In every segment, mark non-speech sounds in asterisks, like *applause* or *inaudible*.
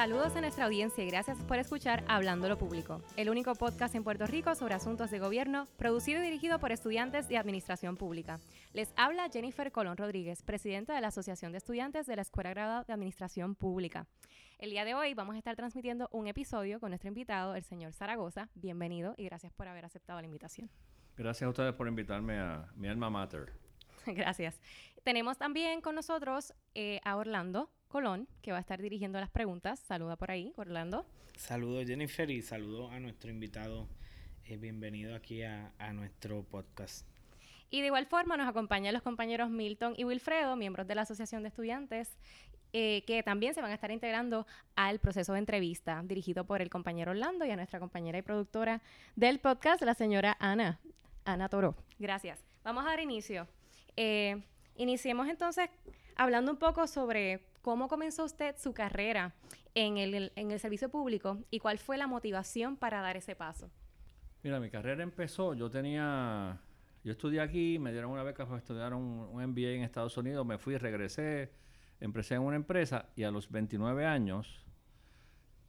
Saludos a nuestra audiencia y gracias por escuchar Hablando lo Público, el único podcast en Puerto Rico sobre asuntos de gobierno, producido y dirigido por estudiantes de Administración Pública. Les habla Jennifer Colón Rodríguez, presidenta de la Asociación de Estudiantes de la Escuela Graduada de Administración Pública. El día de hoy vamos a estar transmitiendo un episodio con nuestro invitado, el señor Zaragoza. Bienvenido y gracias por haber aceptado la invitación. Gracias a ustedes por invitarme a mi alma mater. *laughs* Gracias. Tenemos también con nosotros eh, a Orlando Colón, que va a estar dirigiendo las preguntas. Saluda por ahí, Orlando. Saludos Jennifer y saludo a nuestro invitado. Eh, bienvenido aquí a, nuestro podcast. Y de igual forma nos acompañan los compañeros Milton y Wilfredo, miembros de la Asociación de Estudiantes, eh, que también se van a estar integrando al proceso de entrevista, dirigido por el compañero Orlando y a nuestra compañera y productora del podcast, la señora Ana, Ana Toro. Gracias. Vamos a dar inicio. Eh, iniciemos entonces hablando un poco sobre ¿Cómo comenzó usted su carrera en el, en el servicio público y cuál fue la motivación para dar ese paso? Mira, mi carrera empezó, yo tenía, yo estudié aquí, me dieron una beca para estudiar un, MBA en Estados Unidos, me fui, regresé, empecé en una empresa y a los 29 años,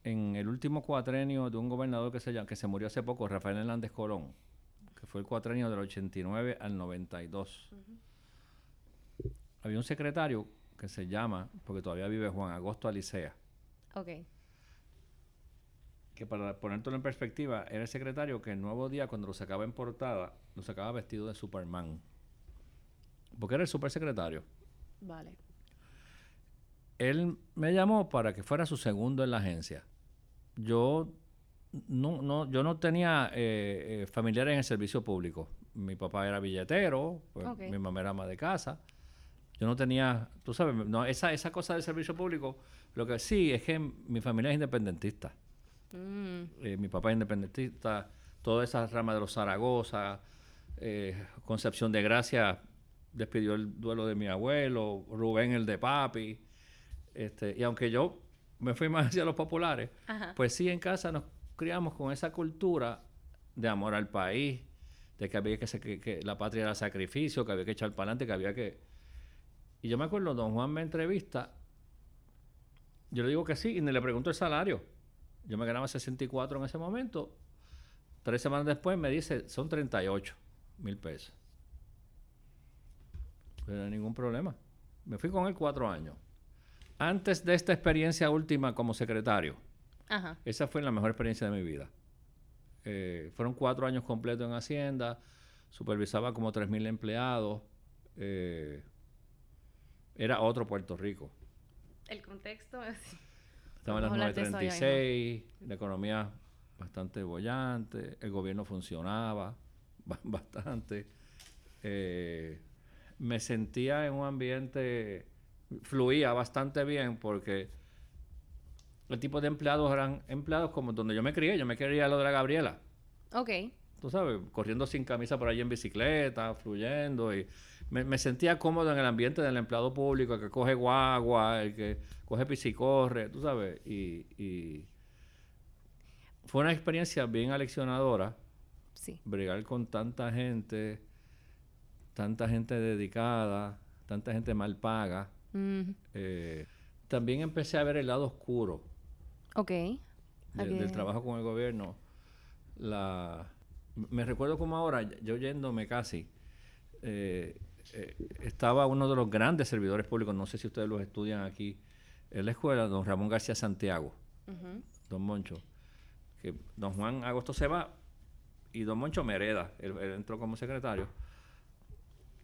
en el último cuatrenio de un gobernador que se, que se murió hace poco, Rafael Hernández Colón, que fue el cuatrenio del 89 al 92, había un secretario que se llama, porque todavía vive Juan Agosto Alicea. Ok. Que para ponértelo en perspectiva, era el secretario que el nuevo día, cuando lo sacaba en portada, lo sacaba vestido de Superman. Porque era el supersecretario. Vale. Él me llamó para que fuera su segundo en la agencia. Yo no, no, yo no tenía eh, eh, familiares en el servicio público. Mi papá era billetero, pues, mi mamá era ama de casa. Yo no tenía, tú sabes, no, esa, esa cosa del servicio público, lo que sí es que mi familia es independentista. Mm. Eh, mi papá es independentista, toda esa rama de los Zaragoza, eh, Concepción de Gracia despidió el duelo de mi abuelo, Rubén el de papi. Este, y aunque yo me fui más *laughs* hacia los populares, pues sí en casa nos criamos con esa cultura de amor al país, de que había que, que la patria era sacrificio, que había que echar para adelante, que había que y yo me acuerdo, don Juan me entrevista, yo le digo que sí y le pregunto el salario. Yo me ganaba 64 en ese momento. Tres semanas después me dice, son 38 mil pesos. Pero no hay ningún problema. Me fui con él cuatro años. Antes de esta experiencia última como secretario, esa fue la mejor experiencia de mi vida. Eh, fueron cuatro años completos en Hacienda, supervisaba como 3.000 empleados. Eh, era otro Puerto Rico. El contexto *laughs* es... Estaba en las 936, la economía bastante bollante, el gobierno funcionaba *laughs* bastante. Eh, me sentía en un ambiente, fluía bastante bien porque el tipo de empleados eran empleados como donde yo me crié, yo me quería lo de la Gabriela. Ok. Tú sabes, corriendo sin camisa por ahí en bicicleta, fluyendo y me, sentía cómodo en el ambiente del empleado público, el que coge guagua, el que coge piscicorre, tú sabes. Y, fue una experiencia bien aleccionadora. Sí. Brigar con tanta gente, tanta gente dedicada, tanta gente mal paga. Eh, también empecé a ver el lado oscuro. Ok. del trabajo con el gobierno. La, me recuerdo como ahora, yo yéndome casi, eh, eh, estaba uno de los grandes servidores públicos, no sé si ustedes los estudian aquí en la escuela, don Ramón García Santiago, don Moncho, que don Juan Agosto se va y don Moncho me hereda, él, entró como secretario.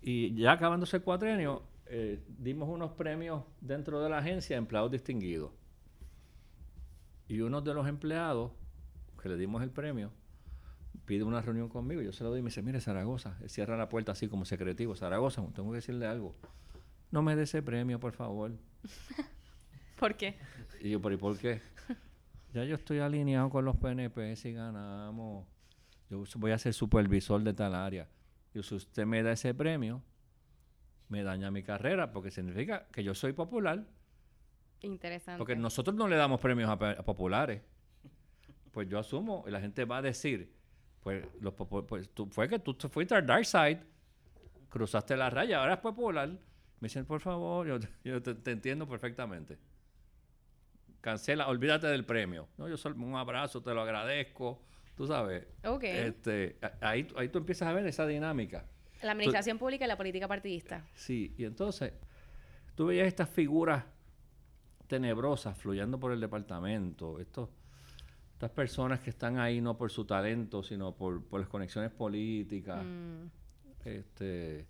Y ya acabándose el cuatrenio, eh, dimos unos premios dentro de la agencia a empleados distinguidos. Y uno de los empleados que le dimos el premio pide una reunión conmigo, yo se lo doy y me dice, mire Zaragoza, cierra la puerta así como secretivo, Zaragoza, tengo que decirle algo. No me dé ese premio, por favor. *laughs* ¿Por qué? Y yo, ¿pero y por qué? *laughs* ya yo estoy alineado con los PNP si ganamos. Yo voy a ser supervisor de tal área. Y si usted me da ese premio, me daña mi carrera, porque significa que yo soy popular. Interesante. Porque nosotros no le damos premios a, a populares. Pues yo asumo, y la gente va a decir, pues, los, pues tú, fue que tú fuiste al dark side, cruzaste la raya, ahora es popular. Me dicen, por favor, yo, te, entiendo perfectamente. cancela, olvídate del premio. No, yo solo un abrazo, te lo agradezco, tú sabes. Ok. Este, ahí, ahí tú empiezas a ver esa dinámica. La administración pública y la política partidista. Sí, y entonces tú veías estas figuras tenebrosas fluyendo por el departamento, estos, estas personas que están ahí no por su talento, sino por, por las conexiones políticas. Mm, Este,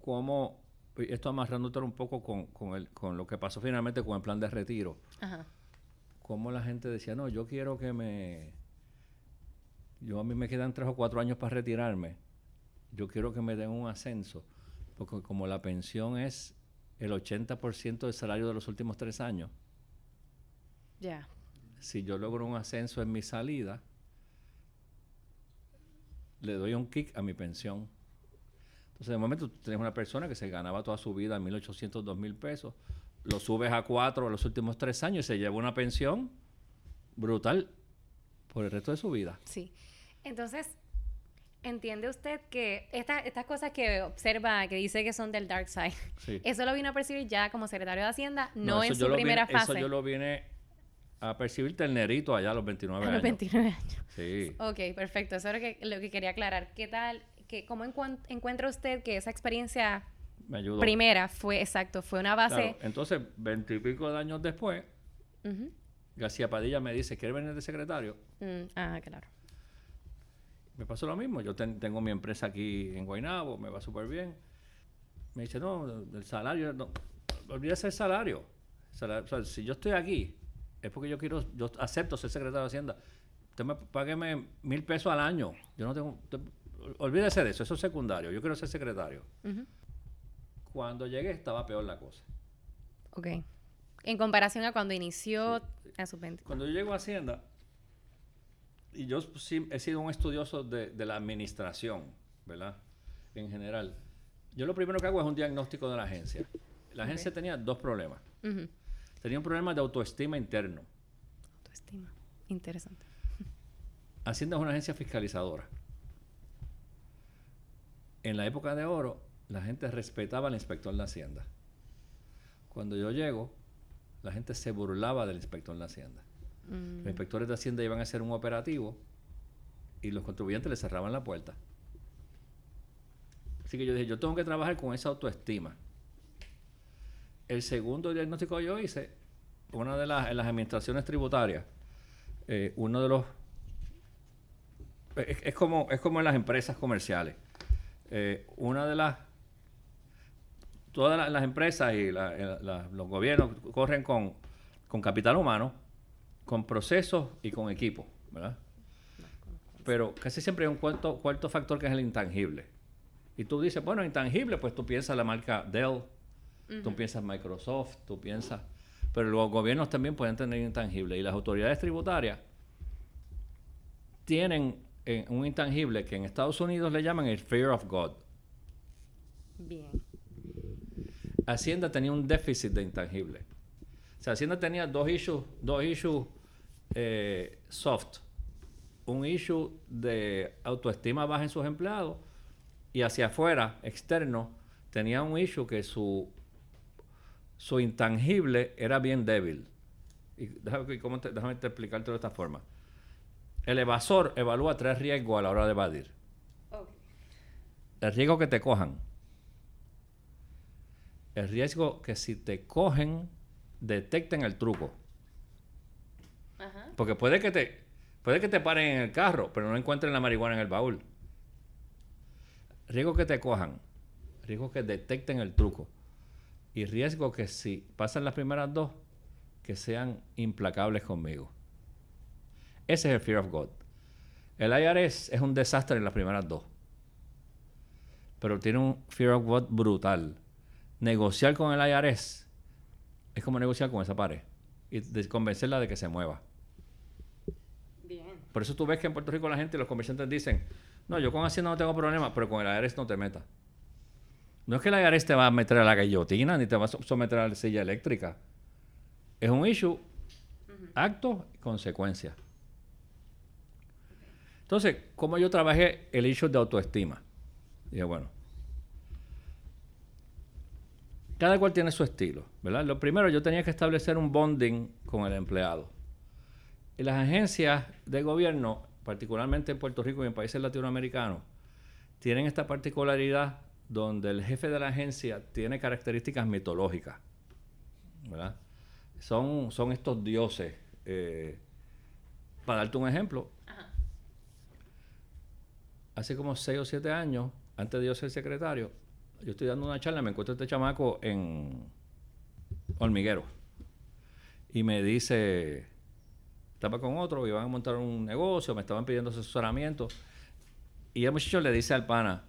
cómo, esto amarrándote un poco con, con, el, con lo que pasó finalmente con el plan de retiro, Ajá. cómo la gente decía, no, yo quiero que me... Yo a mí me quedan tres o cuatro años para retirarme. Yo quiero que me den un ascenso. Porque como la pensión es el 80% del salario de los últimos tres años, Ya. Si yo logro un ascenso en mi salida, le doy un kick a mi pensión. Entonces, de momento, tú tienes una persona que se ganaba toda su vida 1.800, 2.000 pesos, lo subes a cuatro a los últimos tres años y se lleva una pensión brutal por el resto de su vida. Sí. Entonces, ¿entiende usted que esta- estas cosas que observa, que dice que son del dark side, Sí. *laughs* eso lo vino a percibir ya como secretario de Hacienda, no, en eso su primera fase? Eso yo lo vine a percibir ternerito allá a los 29 a años. los 29 años. Sí. Ok, perfecto. Eso es lo que, lo que quería aclarar. ¿Qué tal? Que, ¿Cómo encuent- encuentra usted que esa experiencia Me ayudó. primera fue, exacto, fue una base... Claro, entonces, veintipico de años después. García Padilla me dice, ¿quieres venir de secretario? Mm, ah, claro. Me pasó lo mismo. Yo ten- tengo mi empresa aquí en Guaynabo, me va súper bien. Me dice, no, el salario, no, olvídese el salario. Sala- o sea, si yo estoy aquí, es porque yo quiero, yo acepto ser secretario de Hacienda. Usted me págueme mil pesos al año. Yo no tengo, te- olvídese de eso, eso es secundario. Yo quiero ser secretario. Ujú. Cuando llegué estaba peor la cosa. Ok. En comparación a cuando inició a sus 20. Cuando yo llego a Hacienda, y yo sí he sido un estudioso de, de la administración, ¿verdad? En general. Yo lo primero que hago es un diagnóstico de la agencia. La agencia tenía dos problemas. Ujú. Tenía un problema de autoestima interno. Autoestima. Interesante. *laughs* Hacienda es una agencia fiscalizadora. En la época de oro, la gente respetaba al inspector de Hacienda. Cuando yo llego, la gente se burlaba del inspector de Hacienda. Mm, Los inspectores de Hacienda iban a hacer un operativo y los contribuyentes le cerraban la puerta. Así que yo dije, yo tengo que trabajar con esa autoestima. El segundo diagnóstico que yo hice, una de las, en las administraciones tributarias, eh, uno de los... Es, como, es como en las empresas comerciales. Eh, una de las... Todas las, empresas y eh, los gobiernos corren con, con capital humano, con procesos y con equipo, ¿verdad? Pero casi siempre hay un cuarto, cuarto factor que es el intangible. Y tú dices, bueno, intangible, pues tú piensas la marca Dell, tú piensas Microsoft, tú piensas... Pero los gobiernos también pueden tener intangible. Y las autoridades tributarias tienen eh, un intangible que en Estados Unidos le llaman el fear of God. Bien. Hacienda tenía un déficit de intangible. O sea, Hacienda tenía dos issues, dos issues eh, soft. Un issue de autoestima baja en sus empleados y hacia afuera, externo, tenía un issue que su, su intangible era bien débil. Y déjame, cómo te- déjame te explicártelo de esta forma. El evasor evalúa tres riesgos a la hora de evadir. El riesgo que te cojan. El riesgo que si te cogen, detecten el truco. Ajá. Porque puede que te, puede que te paren en el carro, pero no encuentren la marihuana en el baúl. Riesgo que te cojan. Riesgo que detecten el truco. Y riesgo que si pasan las primeras dos, que sean implacables conmigo. Ese es el fear of God. El IRS es un desastre en las primeras dos. Pero tiene un fear of God brutal. Negociar con el IRS es como negociar con esa pared y de- convencerla de que se mueva. Bien. Por eso tú ves que en Puerto Rico la gente, los comerciantes dicen, no, yo con Hacienda no tengo problema, pero con el IRS no te metas. No es que el IRS te va a meter a la guillotina ni te va a so- someter a la silla eléctrica. Es un issue, acto y consecuencia. Entonces, ¿cómo yo trabajé el issue de autoestima? Dije, bueno, cada cual tiene su estilo, ¿verdad? Lo primero, yo tenía que establecer un bonding con el empleado. Y las agencias de gobierno, particularmente en Puerto Rico y en países latinoamericanos, tienen esta particularidad donde el jefe de la agencia tiene características mitológicas, ¿verdad? Son, son estos dioses. Eh, para darte un ejemplo, hace como seis o siete años, antes de yo ser secretario, yo estoy dando una charla, me encuentro este chamaco en Hormiguero. Y me dice, estaba con otro, iban a montar un negocio, me estaban pidiendo asesoramiento. Y el muchacho le dice al pana,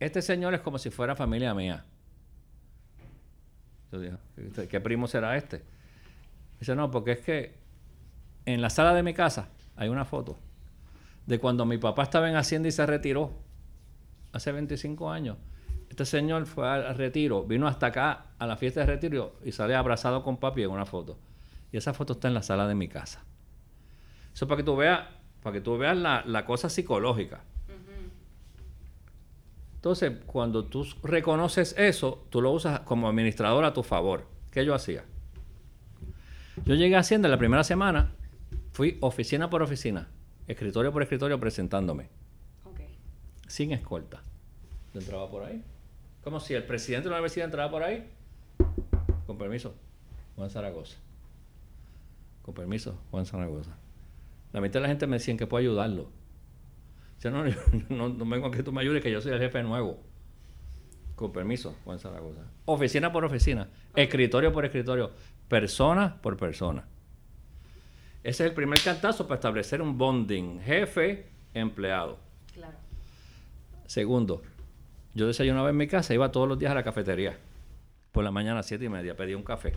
este señor es como si fuera familia mía. Yo dije, ¿qué primo será este? Dice, no, porque es que en la sala de mi casa hay una foto de cuando mi papá estaba en Hacienda y se retiró hace 25 años. Este señor fue al retiro, vino hasta acá a la fiesta de retiro y sale abrazado con papi en una foto. Y esa foto está en la sala de mi casa. Eso para que tú veas, para que tú veas la, cosa psicológica. Entonces, cuando tú reconoces eso, tú lo usas como administrador a tu favor. ¿Qué yo hacía? Yo llegué a Hacienda la primera semana, fui oficina por oficina, escritorio por escritorio presentándome. Sin escolta. Yo entraba por ahí. Como si el presidente de la universidad entraba por ahí. Con permiso, Juan Zaragoza. Con permiso, Juan Zaragoza. La mitad de la gente me decía que puedo ayudarlo. *laughs* Yo no, no, no, vengo a que tú me ayudes, que yo soy el jefe nuevo. Con permiso, Juan Zaragoza. Oficina por oficina, escritorio por escritorio, persona por persona. Ese es el primer cantazo para establecer un bonding, jefe, empleado. Claro. Segundo, yo desayunaba en mi casa, iba todos los días a la cafetería. Por la mañana a siete y media, pedía un café.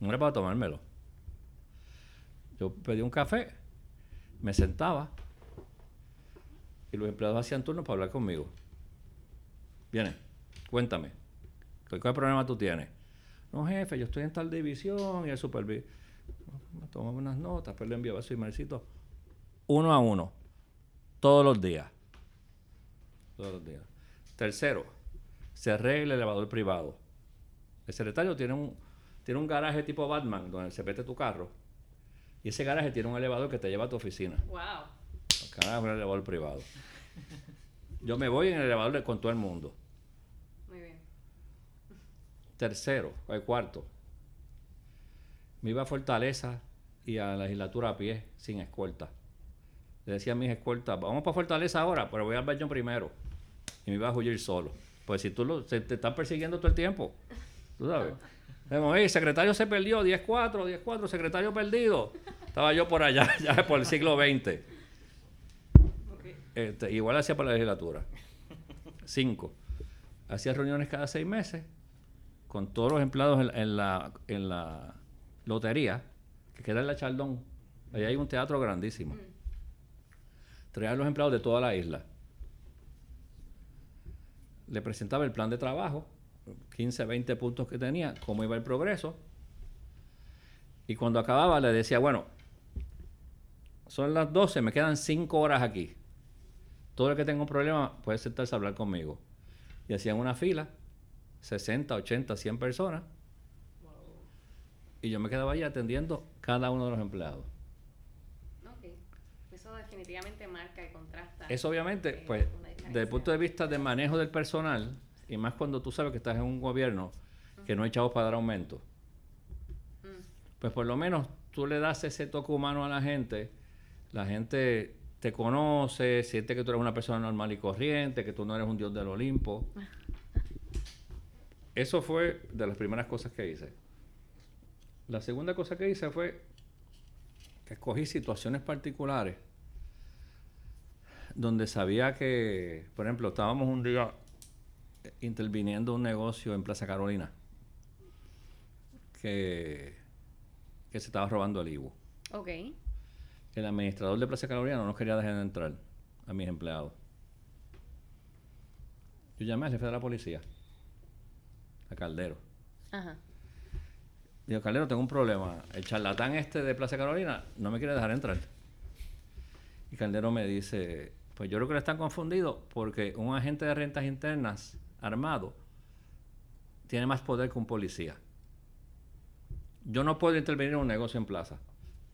No era para tomármelo. Yo pedí un café, me sentaba y los empleados hacían turno para hablar conmigo. Viene, cuéntame, ¿qué problema tú tienes? No, jefe, yo estoy en tal división y el supervisor. Tomaba unas notas, pero le enviaba su emailcito. Uno a uno, todos los días. Todos los días. Tercero, se arregla el elevador privado. El secretario tiene un, tiene un garaje tipo Batman donde se mete tu carro. Y ese garaje tiene un elevador que te lleva a tu oficina. ¡Wow! Es un elevador privado. Yo me voy en el elevador con todo el mundo. Muy bien. Tercero, el cuarto. Me iba a Fortaleza y a la legislatura a pie, sin escolta. Le decía a mis escoltas, vamos para Fortaleza ahora, pero voy al baño primero. Y me iba a huir solo. Pues si tú lo, te están persiguiendo todo el tiempo, tú sabes. *laughs* el secretario se perdió, 10-4, 10-4, secretario perdido. Estaba yo por allá, *laughs* ya por el siglo XX. Este, igual hacía para la legislatura. Cinco. Hacía reuniones cada seis meses con todos los empleados en, la, en la lotería, que queda en la Chaldón. Ahí hay un teatro grandísimo. Mm. Traía a los empleados de toda la isla. Le presentaba el plan de trabajo, 15, 20 puntos que tenía, cómo iba el progreso. Y cuando acababa le decía, bueno, son las 12, me quedan 5 horas aquí. Todo el que tenga un problema puede sentarse a hablar conmigo. Y hacían una fila, 60, 80, 100 personas. Y yo me quedaba ahí atendiendo cada uno de los empleados. Ok. Eso definitivamente marca y contrasta. Eso obviamente, eh, pues, desde el punto de vista de manejo del personal, y más cuando tú sabes que estás en un gobierno que no hay chavos para dar aumento, pues por lo menos tú le das ese toque humano a la gente, la gente te conoce, siente que tú eres una persona normal y corriente, que tú no eres un dios del Olimpo. Eso fue de las primeras cosas que hice. La segunda cosa que hice fue que escogí situaciones particulares donde sabía que, por ejemplo, estábamos un día interviniendo un negocio en Plaza Carolina que, que se estaba robando el Ivo. Ok el administrador de Plaza Carolina no nos quería dejar entrar a mis empleados. Yo llamé al jefe de la policía, a Caldero. Ajá. Digo, Caldero, tengo un problema. El charlatán este de Plaza Carolina no me quiere dejar entrar. Y Caldero me dice, pues yo creo que le están confundidos porque un agente de rentas internas armado tiene más poder que un policía. Yo no puedo intervenir en un negocio en plaza.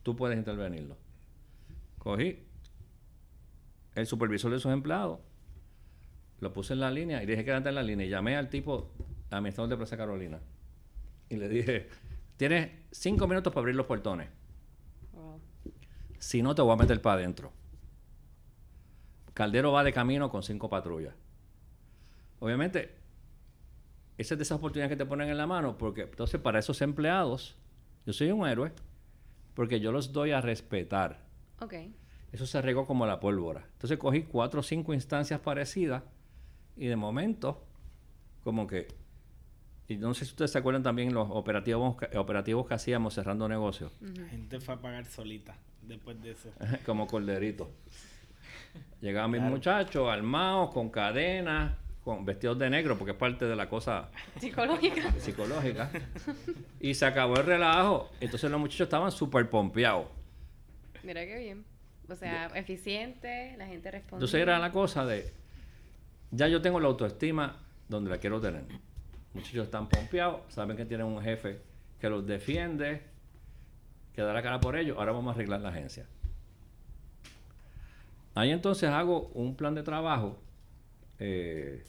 Tú puedes intervenirlo. Cogí el supervisor de sus empleados, lo puse en la línea y dije que era en la línea y llamé al tipo, administrador de Plaza Carolina. Y le dije, tienes cinco minutos para abrir los portones. Si no, te voy a meter para adentro. Caldero va de camino con cinco patrullas. Obviamente, esa es de esas oportunidades que te ponen en la mano, porque entonces para esos empleados, yo soy un héroe, porque yo los doy a respetar. Ok. Eso se regó como la pólvora. Entonces cogí cuatro o cinco instancias parecidas y de momento, como que, y no sé si ustedes se acuerdan también los operativos, operativos que hacíamos cerrando negocios. La gente fue a pagar solita después de eso. *laughs* como corderito. *laughs* Llegaban mis muchachos armados, con cadenas, con vestidos de negro, porque es parte de la cosa *laughs* psicológica. psicológica. y se acabó el relajo. Entonces los muchachos estaban súper pompeados. Mira qué bien. O sea, eficiente, la gente responde. Entonces era la cosa de, ya yo tengo la autoestima donde la quiero tener. Muchachos están pompeados, saben que tienen un jefe que los defiende, que da la cara por ellos. Ahora vamos a arreglar la agencia. Ahí entonces hago un plan de trabajo eh,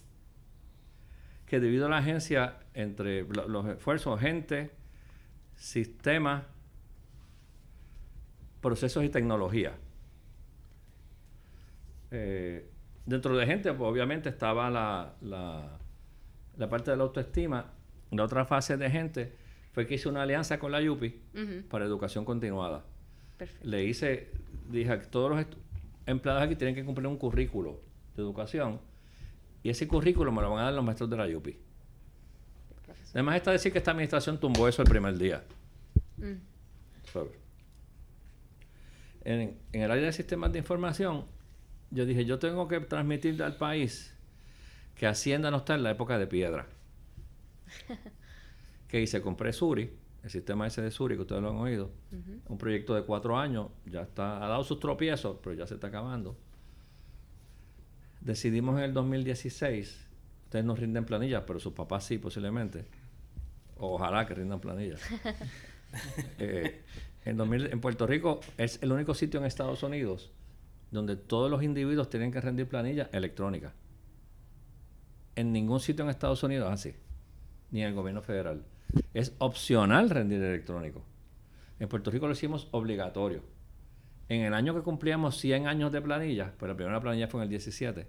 que divido la agencia entre los esfuerzos, gente, sistemas, procesos y tecnología. Eh, dentro de gente, pues, obviamente estaba la, la, parte de la autoestima. La otra fase de gente fue que hice una alianza con la YUPI para educación continuada. Le hice, dije que todos los empleados aquí tienen que cumplir un currículo de educación y ese currículo me lo van a dar los maestros de la YUPI. Además está decir que esta administración tumbó eso el primer día. Mm. En, en, el área de sistemas de información, yo dije, yo tengo que transmitirle al país que Hacienda no está en la época de piedra. *laughs* que hice, compré Suri, el sistema ese de Suri, que ustedes lo han oído, un proyecto de cuatro años, ya está, ha dado sus tropiezos, pero ya se está acabando. Decidimos en el 2016, ustedes no rinden planillas, pero sus papás sí posiblemente. Ojalá que rindan planillas. *laughs* Eh, en, en Puerto Rico es el único sitio en Estados Unidos donde todos los individuos tienen que rendir planillas electrónicas. En ningún sitio en Estados Unidos así, ni en el gobierno federal. Es opcional rendir electrónico. En Puerto Rico lo hicimos obligatorio. En el año que cumplíamos 100 años de planilla, pues la primera planilla fue en el 17,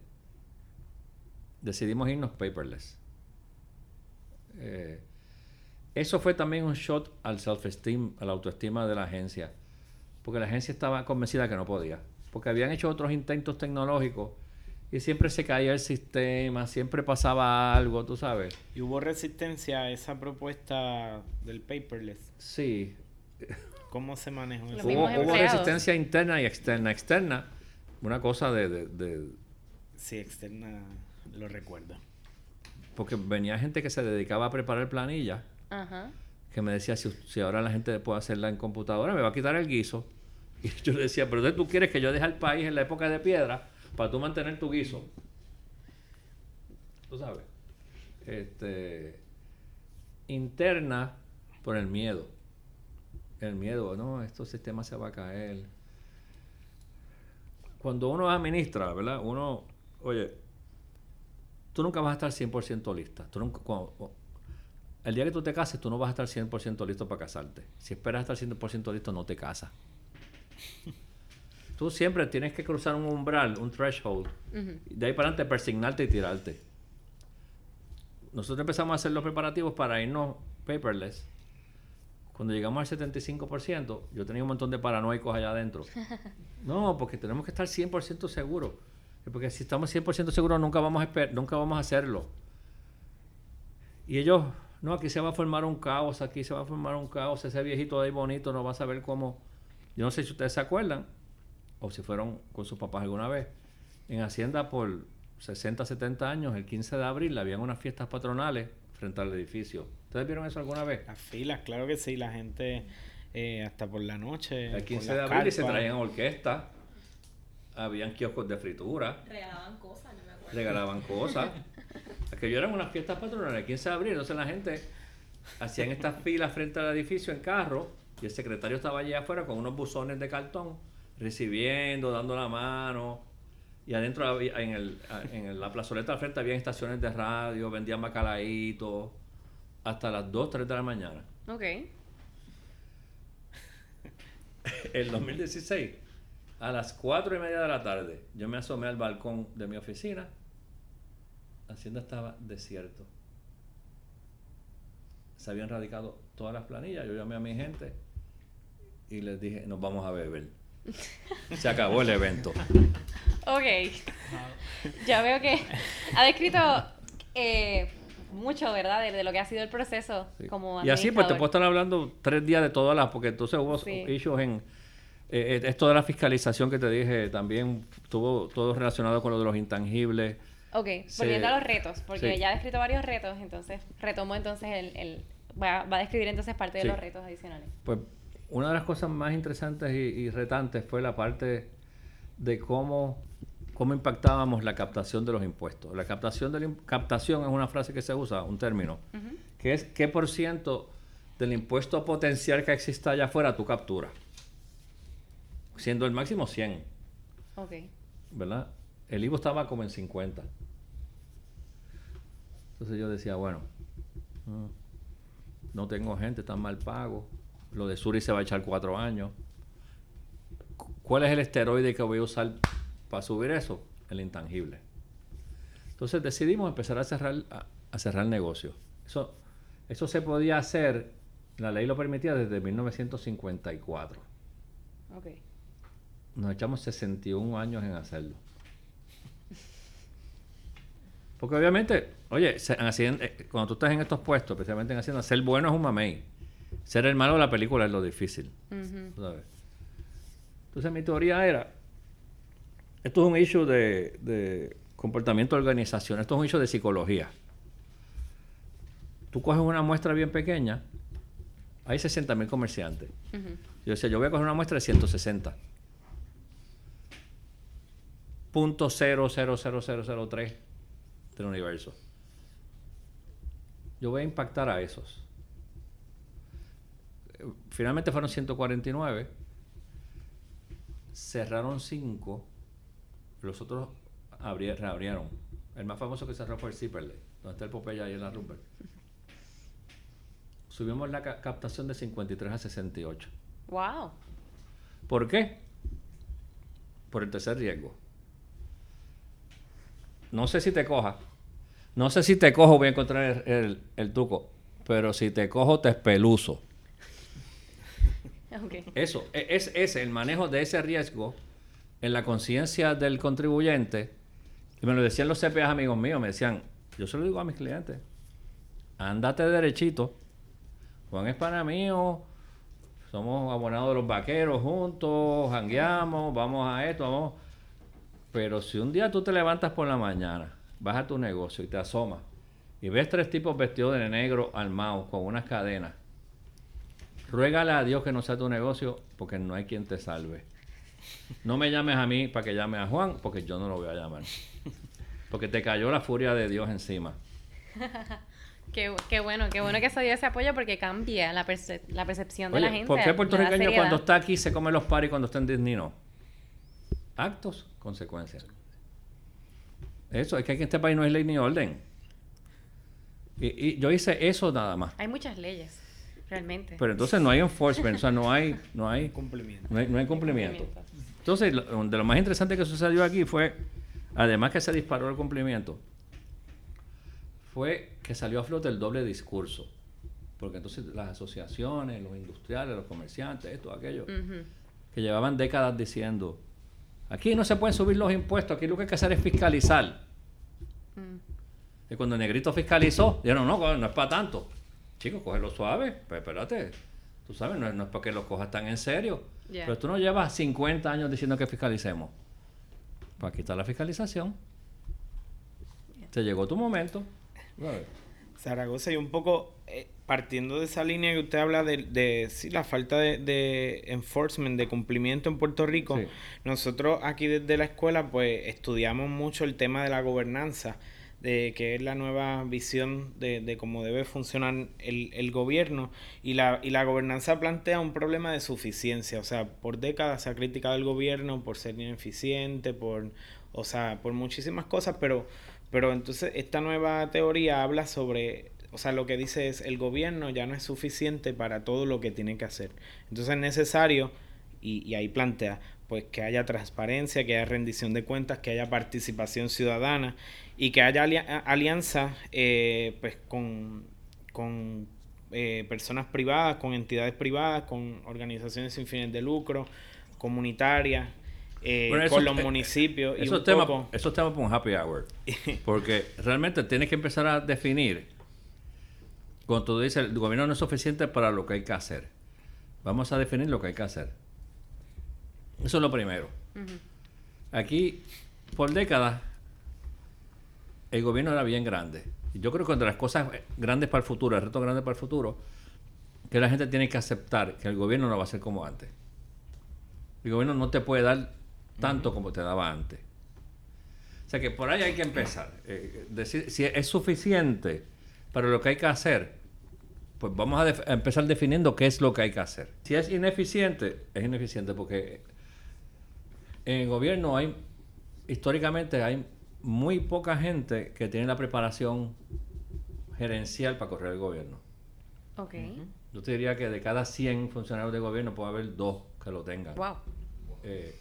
decidimos irnos paperless. Eh, eso fue también un shot al self-esteem, a la autoestima de la agencia, porque la agencia estaba convencida que no podía porque habían hecho otros intentos tecnológicos y siempre se caía el sistema, siempre pasaba algo, tú sabes. ¿Y hubo resistencia a esa propuesta del paperless? Sí. ¿Cómo se manejó eso? Hubo, resistencia interna y externa. Externa, una cosa de, de, Sí, externa, lo recuerdo. Porque venía gente que se dedicaba a preparar planillas. Que me decía, si, ahora la gente puede hacerla en computadora, me va a quitar el guiso. *laughs* Y yo le decía, pero tú quieres que yo deje el país en la época de piedra para tú mantener tu guiso. Tú sabes. Este, interna por el miedo. El miedo, no, estos sistemas se va a caer. Cuando uno administra, ¿verdad? Uno, oye, tú nunca vas a estar 100% lista. Tú nunca, el día que tú te cases, tú no vas a estar 100% listo para casarte. Si esperas estar 100% listo, no te casas. Tú siempre tienes que cruzar un umbral, un threshold. De ahí para adelante persignarte y tirarte. Nosotros empezamos a hacer los preparativos para irnos paperless. Cuando llegamos al 75%, yo tenía un montón de paranoicos allá adentro. *laughs* No, porque tenemos que estar 100% seguros. Porque si estamos 100% seguros, nunca vamos, a nunca vamos a hacerlo. Y ellos, no, aquí se va a formar un caos, aquí se va a formar un caos. Ese viejito de ahí bonito no va a saber cómo yo no sé si ustedes se acuerdan, o si fueron con sus papás alguna vez, en Hacienda por 60, 70 años, el 15 de abril, habían unas fiestas patronales frente al edificio. ¿Ustedes vieron eso alguna vez? Las filas, claro que sí, la gente eh, hasta por la noche. El 15 de abril se traían orquestas, habían kioscos de fritura. Regalaban cosas, no me acuerdo. Regalaban cosas. *laughs* aquello eran unas fiestas patronales, 15 de abril, entonces la gente hacían estas *laughs* filas frente al edificio en carro y el secretario estaba allí afuera con unos buzones de cartón, recibiendo, dando la mano. Y adentro, había- en, el, en la plazoleta al frente, había estaciones de radio, vendían bacalaíto, hasta las 2, 3 de la mañana. Ok. *laughs* El 2016, a las 4 y media de la tarde, yo me asomé al balcón de mi oficina. Hacienda estaba desierto. Se habían radicado todas las planillas. Yo llamé a mi gente y les dije, nos vamos a beber. *laughs* Se acabó el evento. Ok. Ya veo que ha descrito eh, mucho, ¿verdad? De, de lo que ha sido el proceso Sí. como Y así pues te puedo estar hablando tres días de todas las, porque entonces hubo Sí. issues en eh, eh, esto de la fiscalización que te dije, también tuvo todo relacionado con lo de los intangibles. Ok, volviendo a los retos, porque sí. ya ha descrito varios retos, entonces retomo entonces el... el va, va a describir entonces parte de Sí. los retos adicionales. Pues una de las cosas más interesantes y, y retantes fue la parte de cómo, cómo impactábamos la captación de los impuestos. La captación, de la captación es una frase que se usa, un término, que es qué por ciento del impuesto potencial que exista allá afuera tú capturas. Siendo el máximo 100, Ok. ¿verdad? El IVO estaba como en 50. Entonces yo decía, bueno, mm, no tengo gente, tan mal pago. Lo de Suri se va a echar cuatro años. Cu- ¿Cuál es el esteroide que voy a usar para subir eso? El intangible. Entonces decidimos empezar a cerrar, a, a cerrar negocio. Eso, eso se podía hacer, la ley lo permitía desde 1954. Ok. Nos echamos 61 años en hacerlo. Porque obviamente, oye, eh, cuando tú estás en estos puestos, especialmente en Hacienda, ser bueno es un mamey. Ser el malo de la película es lo difícil. Sabes. Entonces mi teoría era, esto es un issue de, de comportamiento de organización, esto es un issue de psicología. Tú coges una muestra bien pequeña, hay 60 mil comerciantes. Yo decía, yo voy a coger una muestra de 160. Punto 0000003 del universo. Yo voy a impactar a esos. Finalmente fueron 149. Cerraron 5. Los otros abri- reabrieron. El más famoso que cerró fue el Zipperley, donde está el Popeye ahí en la Rupert. Subimos la ca- captación de 53 a 68. Wow. ¿Por qué? Por el tercer riesgo. No sé si te coja. No sé si te cojo, voy a encontrar el, el- el truco. Pero si te cojo, te espeluzo. *laughs* Ok. Eso, e- es ese, el manejo de ese riesgo en la conciencia del contribuyente. Y me lo decían los CPAs amigos míos, me decían, yo se lo digo a mis clientes, ándate derechito. Juan es pana mío, somos abonados de los vaqueros juntos, jangueamos, vamos a esto, vamos. Pero si un día tú te levantas por la mañana, vas a tu negocio y te asomas y ves tres tipos vestidos de negro armados con unas cadenas, ruégale a Dios que no sea tu negocio porque no hay quien te salve. No me llames a mí para que llame a Juan porque yo no lo voy a llamar. Porque te cayó la furia de Dios encima. *laughs* Qué, qué bueno, qué bueno que se dio ese apoyo porque cambia la, perce- la percepción de la gente. ¿por qué el puertorriqueño cuando está aquí se come los paris cuando está en Disney no? Actos, consecuencias. Eso, es que aquí en este país no hay ley ni orden. Y, y yo hice eso nada más. Hay muchas leyes, realmente. Pero entonces no hay enforcement, o sea, no hay, no hay, *laughs* Cumplimiento. no hay, no hay cumplimiento. Entonces, lo- de lo más interesante que sucedió aquí fue, además que se disparó el cumplimiento, fue que salió a flote el doble discurso. Porque entonces las asociaciones, los industriales, los comerciantes, esto, aquello, que llevaban décadas diciendo, aquí no se pueden subir los impuestos, aquí lo que hay que hacer es fiscalizar. Mm. Y cuando el negrito fiscalizó, dijeron, no, co- no es para tanto. Chicos, cógelo suave, pues espérate. Tú sabes, no, es- no es porque los cojas tan en serio. Pero tú no llevas 50 años diciendo que fiscalicemos. Pues aquí está la fiscalización. Te llegó tu momento. *laughs* Zaragoza, y un poco eh, partiendo de esa línea que usted habla de, de sí, la falta de, de enforcement, de cumplimiento en Puerto Rico, Sí. nosotros aquí desde la escuela pues estudiamos mucho el tema de la gobernanza, de que es la nueva visión de, de cómo debe funcionar el, el, gobierno y la, y la gobernanza plantea un problema de suficiencia, o sea, por décadas se ha criticado el gobierno por ser ineficiente, por, o sea, por muchísimas cosas, pero, pero entonces esta nueva teoría habla sobre o sea, lo que dice es el gobierno ya no es suficiente para todo lo que tiene que hacer. Entonces es necesario, y, y ahí plantea, pues que haya transparencia, que haya rendición de cuentas, que haya participación ciudadana y que haya alianza eh, pues con, con eh, personas privadas, con entidades privadas, con organizaciones sin fines de lucro, comunitarias, eh, con los municipios. Esos temas esos temas para un happy hour. *laughs* Porque realmente tienes que empezar a definir cuando tú dices, el gobierno no es suficiente para lo que hay que hacer. Vamos a definir lo que hay que hacer. Eso es lo primero. Aquí, por décadas, el gobierno era bien grande. Y yo creo que entre las cosas grandes para el futuro, el reto grande para el futuro, que la gente tiene que aceptar que el gobierno no va a ser como antes. El gobierno no te puede dar tanto como te daba antes. O sea que por ahí hay que empezar. Eh, decir si es suficiente para lo que hay que hacer, pues vamos a, empezar definiendo qué es lo que hay que hacer. Si es ineficiente, es ineficiente porque en el gobierno hay, históricamente hay muy poca gente que tiene la preparación gerencial para correr el gobierno. Ok. Yo te diría que de cada 100 funcionarios de gobierno puede haber dos que lo tengan. Wow. Eh,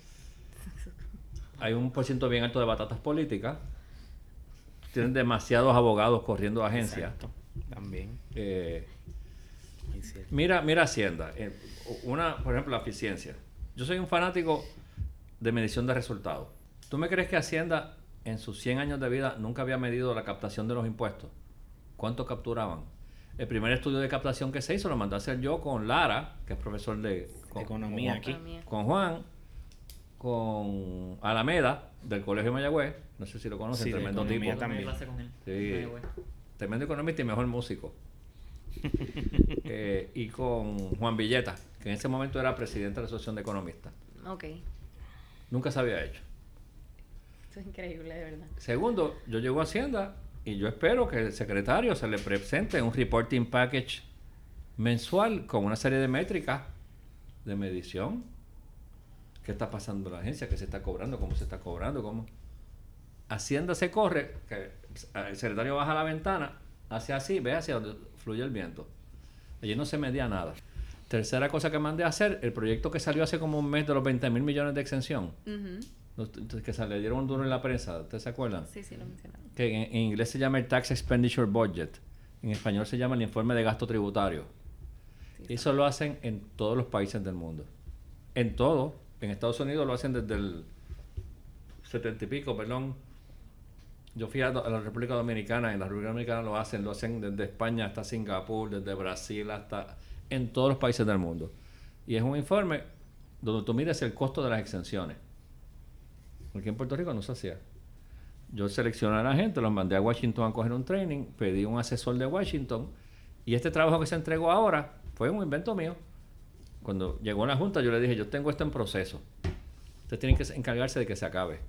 hay un por ciento bien alto de batatas políticas tienen demasiados abogados corriendo agencias. También. Eh, mira, mira Hacienda. Eh, una, por ejemplo, la eficiencia. Yo soy un fanático de medición de resultados. ¿Tú me crees que Hacienda en sus 100 años de vida nunca había medido la captación de los impuestos? ¿Cuánto capturaban? El primer estudio de captación que se hizo lo mandé a hacer yo con Lara, que es profesor de economía aquí, con Juan, con Alameda del Colegio Mayagüez no sé si lo conocen, tremendo tipo. También. Sí, tremendo economista y mejor músico. *laughs* Eh, y con Juan Villeta, que en ese momento era presidente de la Asociación de Economistas. Ok. Nunca se había hecho. Eso es increíble, de verdad. Segundo, yo llego a Hacienda y yo espero que el secretario se le presente un reporting package mensual con una serie de métricas de medición. ¿Qué está pasando en la agencia? ¿Qué se está cobrando? ¿Cómo se está cobrando? ¿Cómo? Hacienda se corre, que el secretario baja la ventana, hace así, ve hacia donde fluye el viento. Allí no se medía nada. Tercera cosa que mandé a hacer, el proyecto que salió hace como un mes de los 20 mil millones de exención. Que se le dieron un duro en la prensa, ¿ustedes se acuerdan? Sí, sí, lo mencionaron. Que en, inglés se llama el Tax Expenditure Budget. En español se llama el informe de gasto tributario. eso lo hacen en todos los países del mundo. En todo. En Estados Unidos lo hacen desde el 70 y pico, perdón, yo fui a, la República Dominicana, en la República Dominicana lo hacen, lo hacen desde España hasta Singapur, desde Brasil hasta en todos los países del mundo. Y es un informe donde tú miras el costo de las exenciones. Porque en Puerto Rico no se hacía. Yo seleccioné a la gente, los mandé a Washington a coger un training, pedí un asesor de Washington y este trabajo que se entregó ahora fue un invento mío. Cuando llegó la Junta yo le dije, yo tengo esto en proceso. Ustedes tienen que encargarse de que se acabe.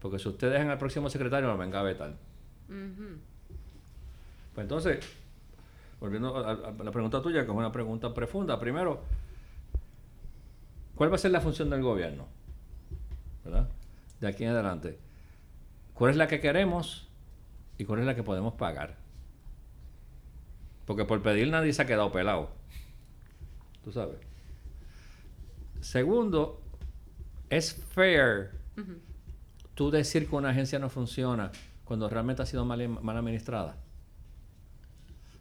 Porque si ustedes dejan al próximo secretario, no venga a vetar. Pues entonces, volviendo a, la pregunta tuya, que es una pregunta profunda. Primero, ¿cuál va a ser la función del gobierno? ¿Verdad? De aquí en adelante. ¿Cuál es la que queremos y cuál es la que podemos pagar? Porque por pedir nadie se ha quedado pelado. Tú sabes. Segundo, es fair tú decir que una agencia no funciona cuando realmente ha sido mal, administrada?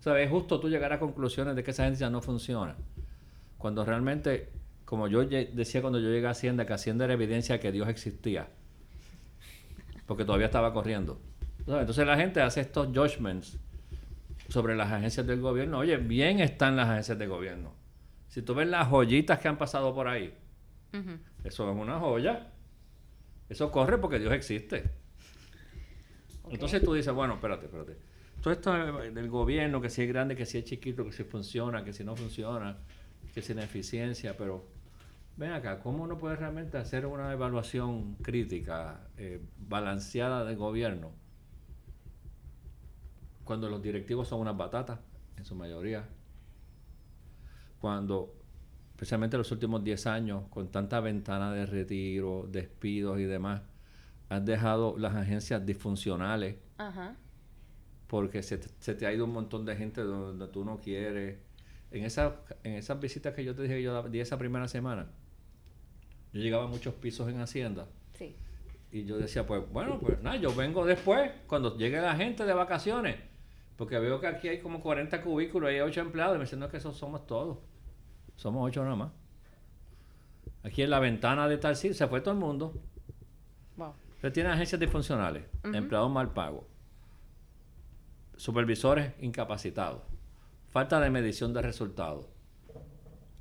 O es justo tú llegar a conclusiones de que esa agencia no funciona. Cuando realmente, como yo decía cuando yo llegué a Hacienda, que Hacienda era evidencia que Dios existía. Porque todavía estaba corriendo. Entonces la gente hace estos judgments sobre las agencias del gobierno. Oye, bien están las agencias del gobierno. Si tú ves las joyitas que han pasado por ahí, eso es una joya. Eso corre porque Dios existe. Entonces tú dices, bueno, espérate, espérate. Todo esto del gobierno, que si es grande, que si es chiquito, que si funciona, que si no funciona, que si es ineficiencia, pero ven acá, ¿cómo uno puede realmente hacer una evaluación crítica, eh, balanceada del gobierno? cuando los directivos son unas batatas, en su mayoría, cuando, especialmente los últimos 10 años, con tanta ventana de retiro, despidos y demás, han dejado las agencias disfuncionales Ajá. porque se, te- se te ha ido un montón de gente donde tú no quieres. En, esa, en esas visitas que yo te dije yo di esa primera semana, yo llegaba a muchos pisos en Hacienda Sí. y yo decía, pues bueno, pues nada, yo vengo después, cuando llegue la gente de vacaciones, porque veo que aquí hay como 40 cubículos hay 8 empleados, y me dicen, no, que esos somos todos, somos 8 nada más. Aquí en la ventana de tal sitio se fue todo el mundo. Wow. Usted tiene agencias disfuncionales, empleados mal pagos, supervisores incapacitados, falta de medición de resultados.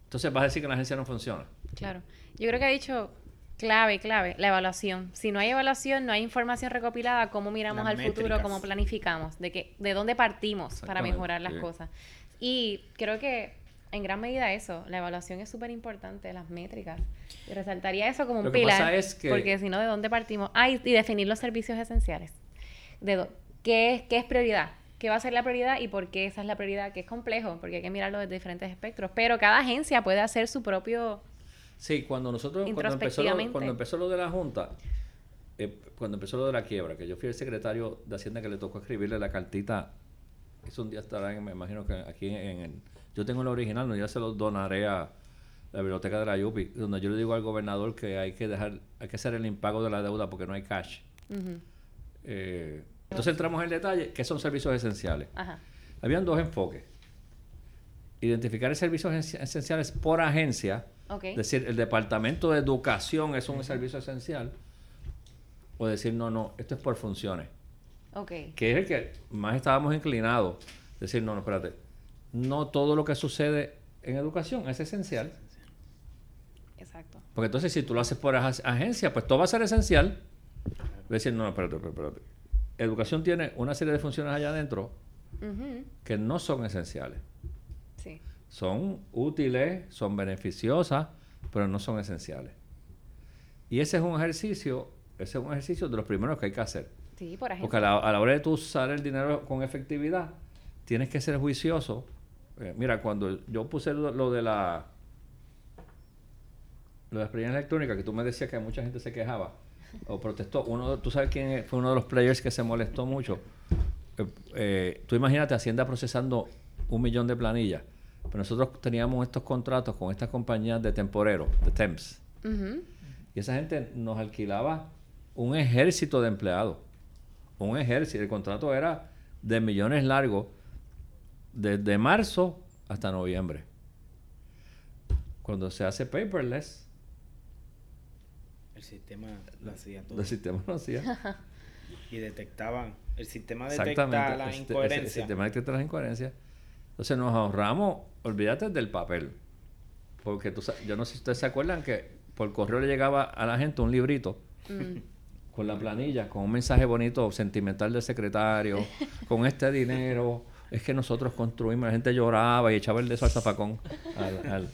Entonces vas a decir que la agencia no funciona. Claro. Yo creo que ha dicho clave, clave, la evaluación. Si no hay evaluación, no hay información recopilada, cómo miramos Las al futuro, cómo planificamos, de que, de dónde partimos para mejorar las sí. cosas. Y creo que en gran medida eso, la evaluación es súper importante, las métricas. Y resaltaría eso como un Lo que pilar. pasa es que- Porque si no, ¿de dónde partimos? Ah, y, y definir los servicios esenciales. De ¿qué, es, ¿Qué es prioridad? ¿Qué va a ser la prioridad y por qué esa es la prioridad? Que es complejo, porque hay que mirarlo desde diferentes espectros. Pero cada agencia puede hacer su propio... Sí, cuando nosotros, cuando empezó, lo, cuando empezó lo de la Junta, eh, cuando empezó lo de la quiebra, que yo fui el secretario de Hacienda que le tocó escribirle la cartita, eso un día estará, en- me imagino que aquí en el... Yo tengo el original, no, ya se lo donaré a la biblioteca de la YUPI, donde yo le digo al gobernador que hay que dejar, hay que hacer el impago de la deuda porque no hay cash. Eh, entonces entramos en detalle, ¿qué son servicios esenciales? Ajá. Habían dos enfoques. Identificar servicios esen- esenciales por agencia, es decir, el departamento de educación es un servicio esencial, o decir, no, no, esto es por funciones, Ok. que es el que más estábamos inclinados, decir, no, no, espérate, no todo lo que sucede en educación es esencial, Exacto. porque entonces si tú lo haces por ag- agencia, pues todo va a ser esencial. Decir, no, no, espérate, espérate. Educación tiene una serie de funciones allá adentro que no son esenciales. Sí. son útiles, son beneficiosas, pero no son esenciales. Y ese es un ejercicio, ese es un ejercicio de los primeros que hay que hacer. Sí, por ejemplo. Porque a la, a la hora de tú usar el dinero con efectividad, tienes que ser juicioso. Eh, mira, cuando yo puse lo, lo de la lo de la experiencia electrónica, que tú me decías que mucha gente se quejaba o protestó, uno, tú sabes quién fue uno de los players que se molestó mucho. Eh, eh, tú imagínate Hacienda procesando un millón de planillas, pero nosotros teníamos estos contratos con estas compañías de temporeros, de temps, y esa gente nos alquilaba un ejército de empleados. Un ejército. El contrato era de millones largos desde marzo hasta noviembre. Cuando se hace paperless, El sistema lo hacía todo. el sistema no hacía. *laughs* Y detectaban. El sistema detecta Exactamente. la el, siste- incoherencia. el sistema detecta las incoherencias. Entonces nos ahorramos, olvídate del papel. Porque tú, yo no sé si ustedes se acuerdan que por correo le llegaba a la gente un librito Mm. Con la planilla, con un mensaje bonito, sentimental del secretario, *laughs* con este dinero. Es que nosotros construimos, la gente lloraba y echaba el dedo al zafacón. al- al-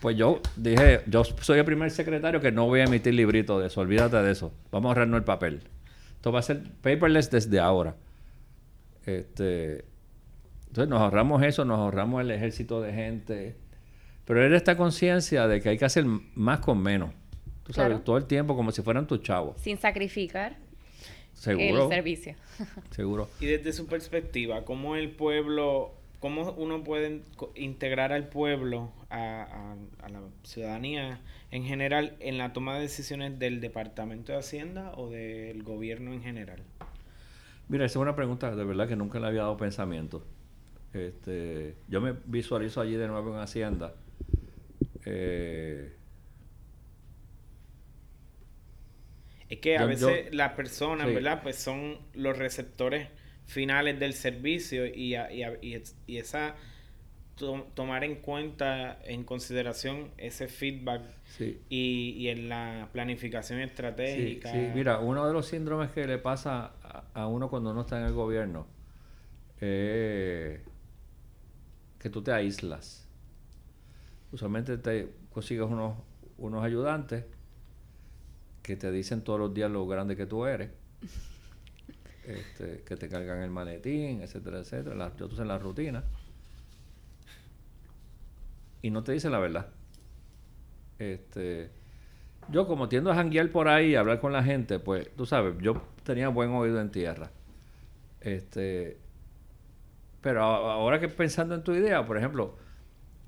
Pues yo dije, yo soy el primer secretario que no voy a emitir librito de eso, olvídate de eso. Vamos a ahorrarnos el papel. Esto va a ser paperless desde ahora. Este, entonces nos ahorramos eso, nos ahorramos el ejército de gente. Pero era esta conciencia de que hay que hacer más con menos. Tú sabes, Claro. todo el tiempo como si fueran tus chavos. Sin sacrificar Seguro. el servicio. *laughs* Seguro. Y desde su perspectiva, ¿cómo el pueblo, cómo uno puede integrar al pueblo, a, a- a la ciudadanía en general, en la toma de decisiones del Departamento de Hacienda o del gobierno en general? Mira, esa es una pregunta de verdad que nunca le había dado pensamiento. Este, yo me visualizo allí de nuevo en Hacienda. Eh, Es que a Yo- veces las personas, sí. ¿verdad? Pues son los receptores finales del servicio y, a- y, a- y es- y esa to- tomar en cuenta, en consideración ese feedback sí. y, y en la planificación estratégica. sí, mira, uno de los síndromes que le pasa a, a uno cuando uno está en el gobierno es que tú te aíslas. Usualmente te consigues unos, unos ayudantes que te dicen todos los días lo grande que tú eres. *laughs* este, que te cargan el maletín, etcétera, etcétera. La, yo en la rutina. Y no te dicen la verdad. Este, yo como tiendo a janguear por ahí y hablar con la gente, pues tú sabes, yo tenía buen oído en tierra. Este, pero ahora que pensando en tu idea, por ejemplo,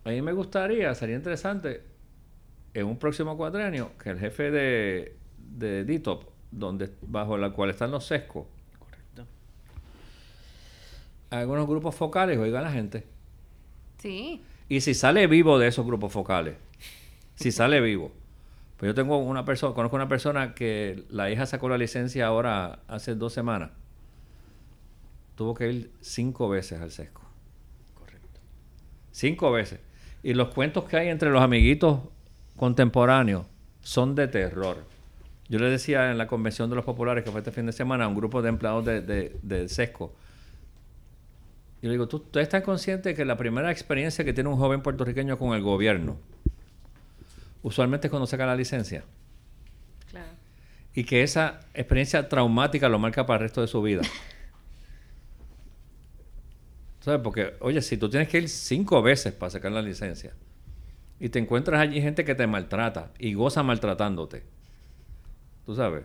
a mí me gustaría, sería interesante en un próximo cuadrenio que el jefe de, de DITOP, donde, bajo la cual están los sescos, Correcto. algunos grupos focales oiga a la gente. Sí. Y si sale vivo de esos grupos focales, si sale *laughs* vivo. Pues yo tengo una persona, conozco una persona que la hija sacó la licencia ahora hace dos semanas. Tuvo que ir cinco veces al sesco. Correcto. Cinco veces. Y los cuentos que hay entre los amiguitos contemporáneos son de terror. Yo le decía en la convención de los populares que fue este fin de semana a un grupo de empleados de, de, SESCO. Yo le digo, ¿tú, ¿tú estás consciente que la primera experiencia que tiene un joven puertorriqueño con el gobierno usualmente es cuando saca la licencia? Claro. Y que esa experiencia traumática lo marca para el resto de su vida. *laughs* ¿Sabes? Porque, oye, si tú tienes que ir cinco veces para sacar la licencia y te encuentras allí gente que te maltrata y goza maltratándote, tú sabes.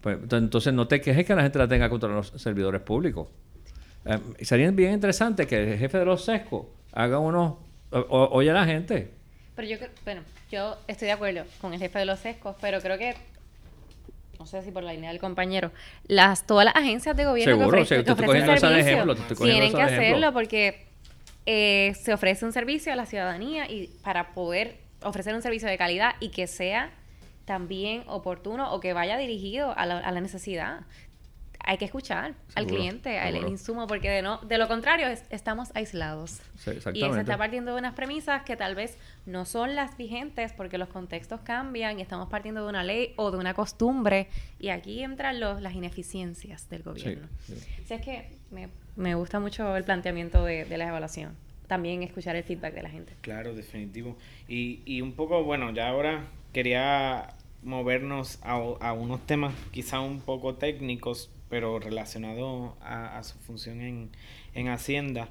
pues, entonces no te quejes que la gente la tenga contra los servidores públicos. Eh, sería bien interesante que el jefe de los sescos haga uno, oye a la gente. Pero yo, bueno, yo estoy de acuerdo con el jefe de los sescos, pero creo que no sé si por la línea del compañero, las todas las agencias de gobierno que, ofrecen, servicio tienen que hacerlo porque eh, se ofrece un servicio a la ciudadanía y para poder ofrecer un servicio de calidad y que sea también oportuno o que vaya dirigido a la, a la necesidad hay que escuchar al cliente, al insumo, porque de, no, de lo contrario estamos aislados. y se está partiendo de unas premisas que tal vez no son las vigentes porque los contextos cambian y estamos partiendo de una ley o de una costumbre y aquí entran los, las ineficiencias del gobierno. Sí, es que me, me, gusta mucho el planteamiento de, de la evaluación. También escuchar el feedback de la gente. Claro, definitivo. Y, y un poco, bueno, ya ahora quería movernos a, a unos temas quizá un poco técnicos, pero relacionado a, su función en, en, Hacienda.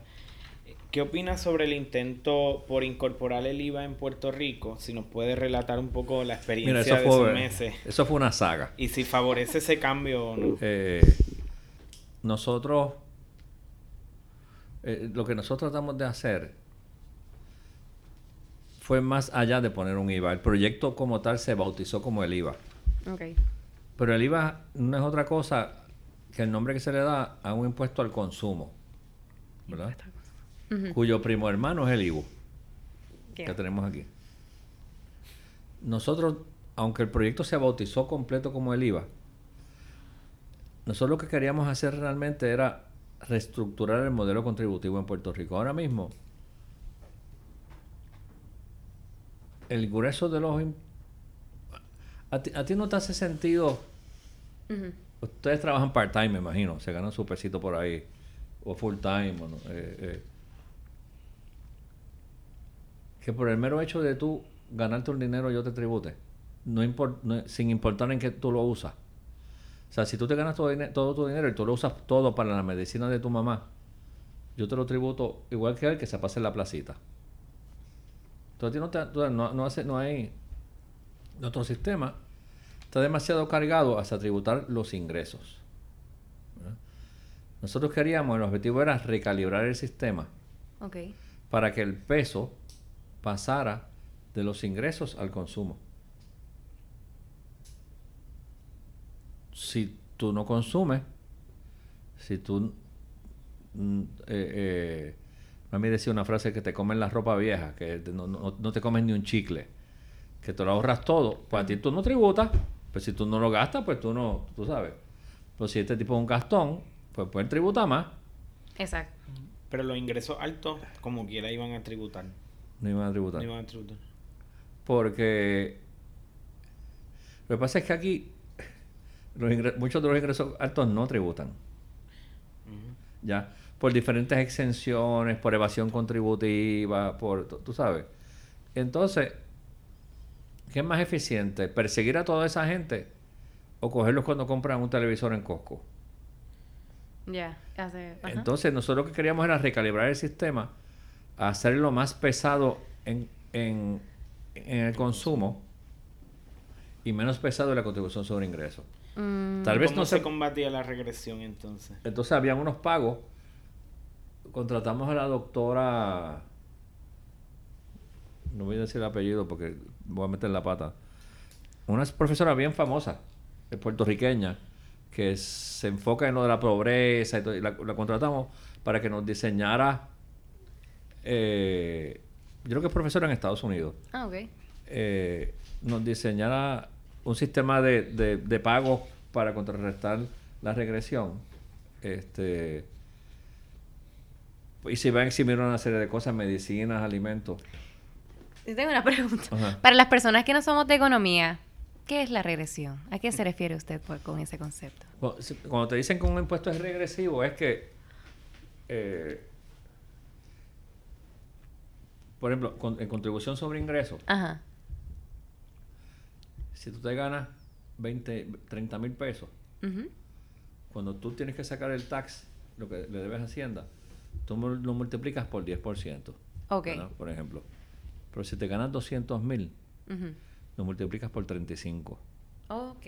¿Qué opinas sobre el intento por incorporar el IVA en Puerto Rico? Si nos puede relatar un poco la experiencia de esos meses. Eso fue una saga. Y si favorece ese cambio o no. Eh, nosotros, eh, lo que nosotros tratamos de hacer fue más allá de poner un IVA. El proyecto como tal se bautizó como el IVA. Okay. Pero el IVA no es otra cosa que el nombre que se le da a un impuesto al consumo, ¿verdad? Cuyo primo hermano es el IVU, que tenemos aquí. Nosotros, aunque el proyecto se bautizó completo como el IVA, nosotros lo que queríamos hacer realmente era reestructurar el modelo contributivo en Puerto Rico. Ahora mismo, el grueso de los... A ti, a ti no te hace sentido Ustedes trabajan part-time, me imagino. Se ganan su pesito por ahí. O full-time. Eh, eh. Que por el mero hecho de tú ganarte un dinero yo te tribute. No, sin importar en qué tú lo usas. O sea, si tú te ganas todo, todo tu dinero y tú lo usas todo para la medicina de tu mamá, yo te lo tributo igual que él que se pase en la placita. Entonces, no, te, no, no, hace, no hay otro sistema está demasiado cargado hasta tributar los ingresos. Nosotros queríamos, el objetivo era recalibrar el sistema para que el peso pasara de los ingresos al consumo. Si tú no consumes, si tú... Mm, eh, eh, a mí decía una frase que te comen la ropa vieja, que no, no, te comes ni un chicle, que te lo ahorras todo, pues a ti tú no tributas, pues si tú no lo gastas, pues tú no, tú sabes. Pues si este tipo es un gastón, pues pueden tributar más. Exacto. Pero los ingresos altos, como quiera, iban a tributar. No iban a tributar. No iban a tributar. Porque lo que pasa es que aquí muchos de los ingresos altos no tributan. Ya, por diferentes exenciones, por evasión contributiva, por, tú sabes. Entonces, ¿Qué es más eficiente? ¿Perseguir a toda esa gente o cogerlos cuando compran un televisor en Costco? Ya, hace... ajá. Entonces, nosotros lo que queríamos era recalibrar el sistema, hacerlo más pesado en, en, en el consumo y menos pesado en la contribución sobre ingresos. Mm, Tal vez ¿Cómo no se se... combatía la regresión entonces? Entonces, habían unos pagos. Contratamos a la doctora... No voy a decir el apellido porque voy a meter la pata. Una profesora bien famosa, eh, puertorriqueña, que se enfoca en lo de la pobreza y todo, y la, la contratamos para que nos diseñara, eh, yo creo que es profesora en Estados Unidos, Ah, ok. eh, nos diseñara un sistema de, de, de pago para contrarrestar la regresión. Este, y se va a eximir una serie de cosas, medicinas, alimentos. Tengo una pregunta. Ajá. Para las personas que no somos de economía, ¿qué es la regresión? ¿A qué se refiere usted por- con ese concepto? Si- Cuando te dicen que un impuesto es regresivo, es que, eh, por ejemplo, con- en contribución sobre ingresos, Ajá. si tú te ganas 20, 30 mil pesos, cuando tú tienes que sacar el tax, lo que le debes a Hacienda, tú lo multiplicas por 10%. Ok. ¿verdad? Por ejemplo. Pero si te ganas 200 mil, Ujú. lo multiplicas por 35. Ok.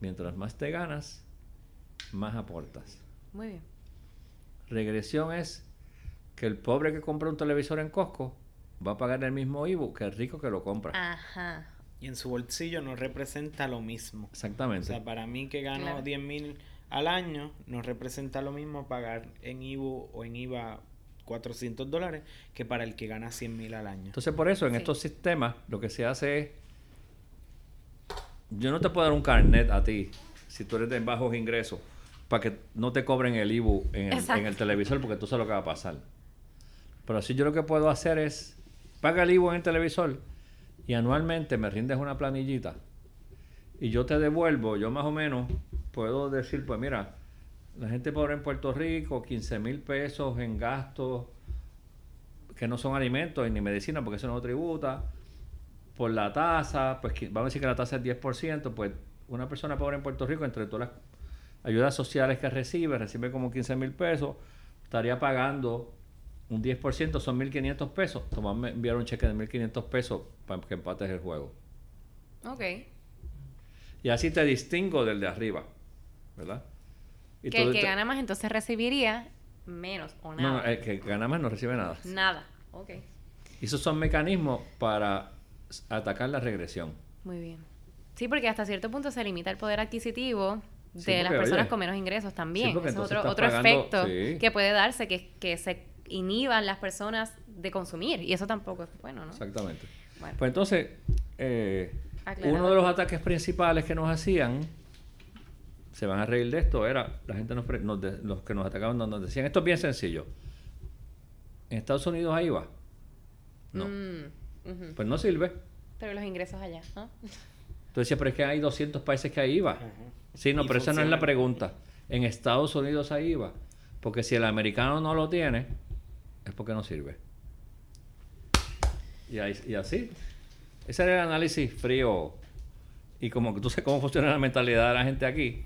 Mientras más te ganas, más aportas. Muy bien. Regresión es que el pobre que compra un televisor en Costco va a pagar el mismo IBU que el rico que lo compra. Ajá. Y en su bolsillo no representa lo mismo. O Exactamente. sea, para mí que gano Claro. 10 mil al año, no representa lo mismo pagar en IBU o en IVA 400 dólares que para el que gana 100 mil al año. Entonces, por eso en Sí. estos sistemas lo que se hace es. Yo no te puedo dar un carnet a ti si tú eres de bajos ingresos para que no te cobren el IBU en el, Exacto. en el televisor porque tú sabes lo que va a pasar. Pero así yo lo que puedo hacer es. Paga el IBU en el televisor y anualmente me rindes una planillita y yo te devuelvo, yo más o menos puedo decir, pues mira, la gente pobre en Puerto Rico, 15 mil pesos en gastos que no son alimentos ni medicina porque eso no tributa, por la tasa, pues vamos a decir que la tasa es 10%, pues una persona pobre en Puerto Rico, entre todas las ayudas sociales que recibe, recibe como 15 mil pesos, estaría pagando un 10%, son 1.500 pesos. Tomás me enviaron un cheque de 1.500 pesos para que empates el juego. Ok. Y así te distingo del de arriba, ¿verdad? Y que el que gana más entonces recibiría menos o nada. no, el que gana más no recibe nada. Nada. Ok. Y esos son mecanismos para atacar la regresión. Muy bien. Sí, porque hasta cierto punto se limita el poder adquisitivo de Sí, las personas oye, con menos ingresos también. Ese es otro, otro pagando- efecto sí. que puede darse, que, que se inhiban las personas de consumir. Y eso tampoco es bueno, ¿no? Exactamente. Bueno. Pues entonces, eh, uno de los ataques principales que nos hacían, se van a reír de esto, era la gente nos, pre- nos de- los que nos atacaban nos, nos decían, esto es bien sencillo. En Estados Unidos hay IVA. No. Mm. Pues no sirve. Pero los ingresos allá, ¿no? Tú decías, pero es que hay 200 países que hay IVA. Ajá. Sí, no, Y pero esa no es la pregunta. En Estados Unidos hay IVA. Porque si el americano no lo tiene, es porque no sirve. Y, ahí- y así. Ese era el análisis frío. Y como que tú sabes cómo funciona la mentalidad de la gente aquí.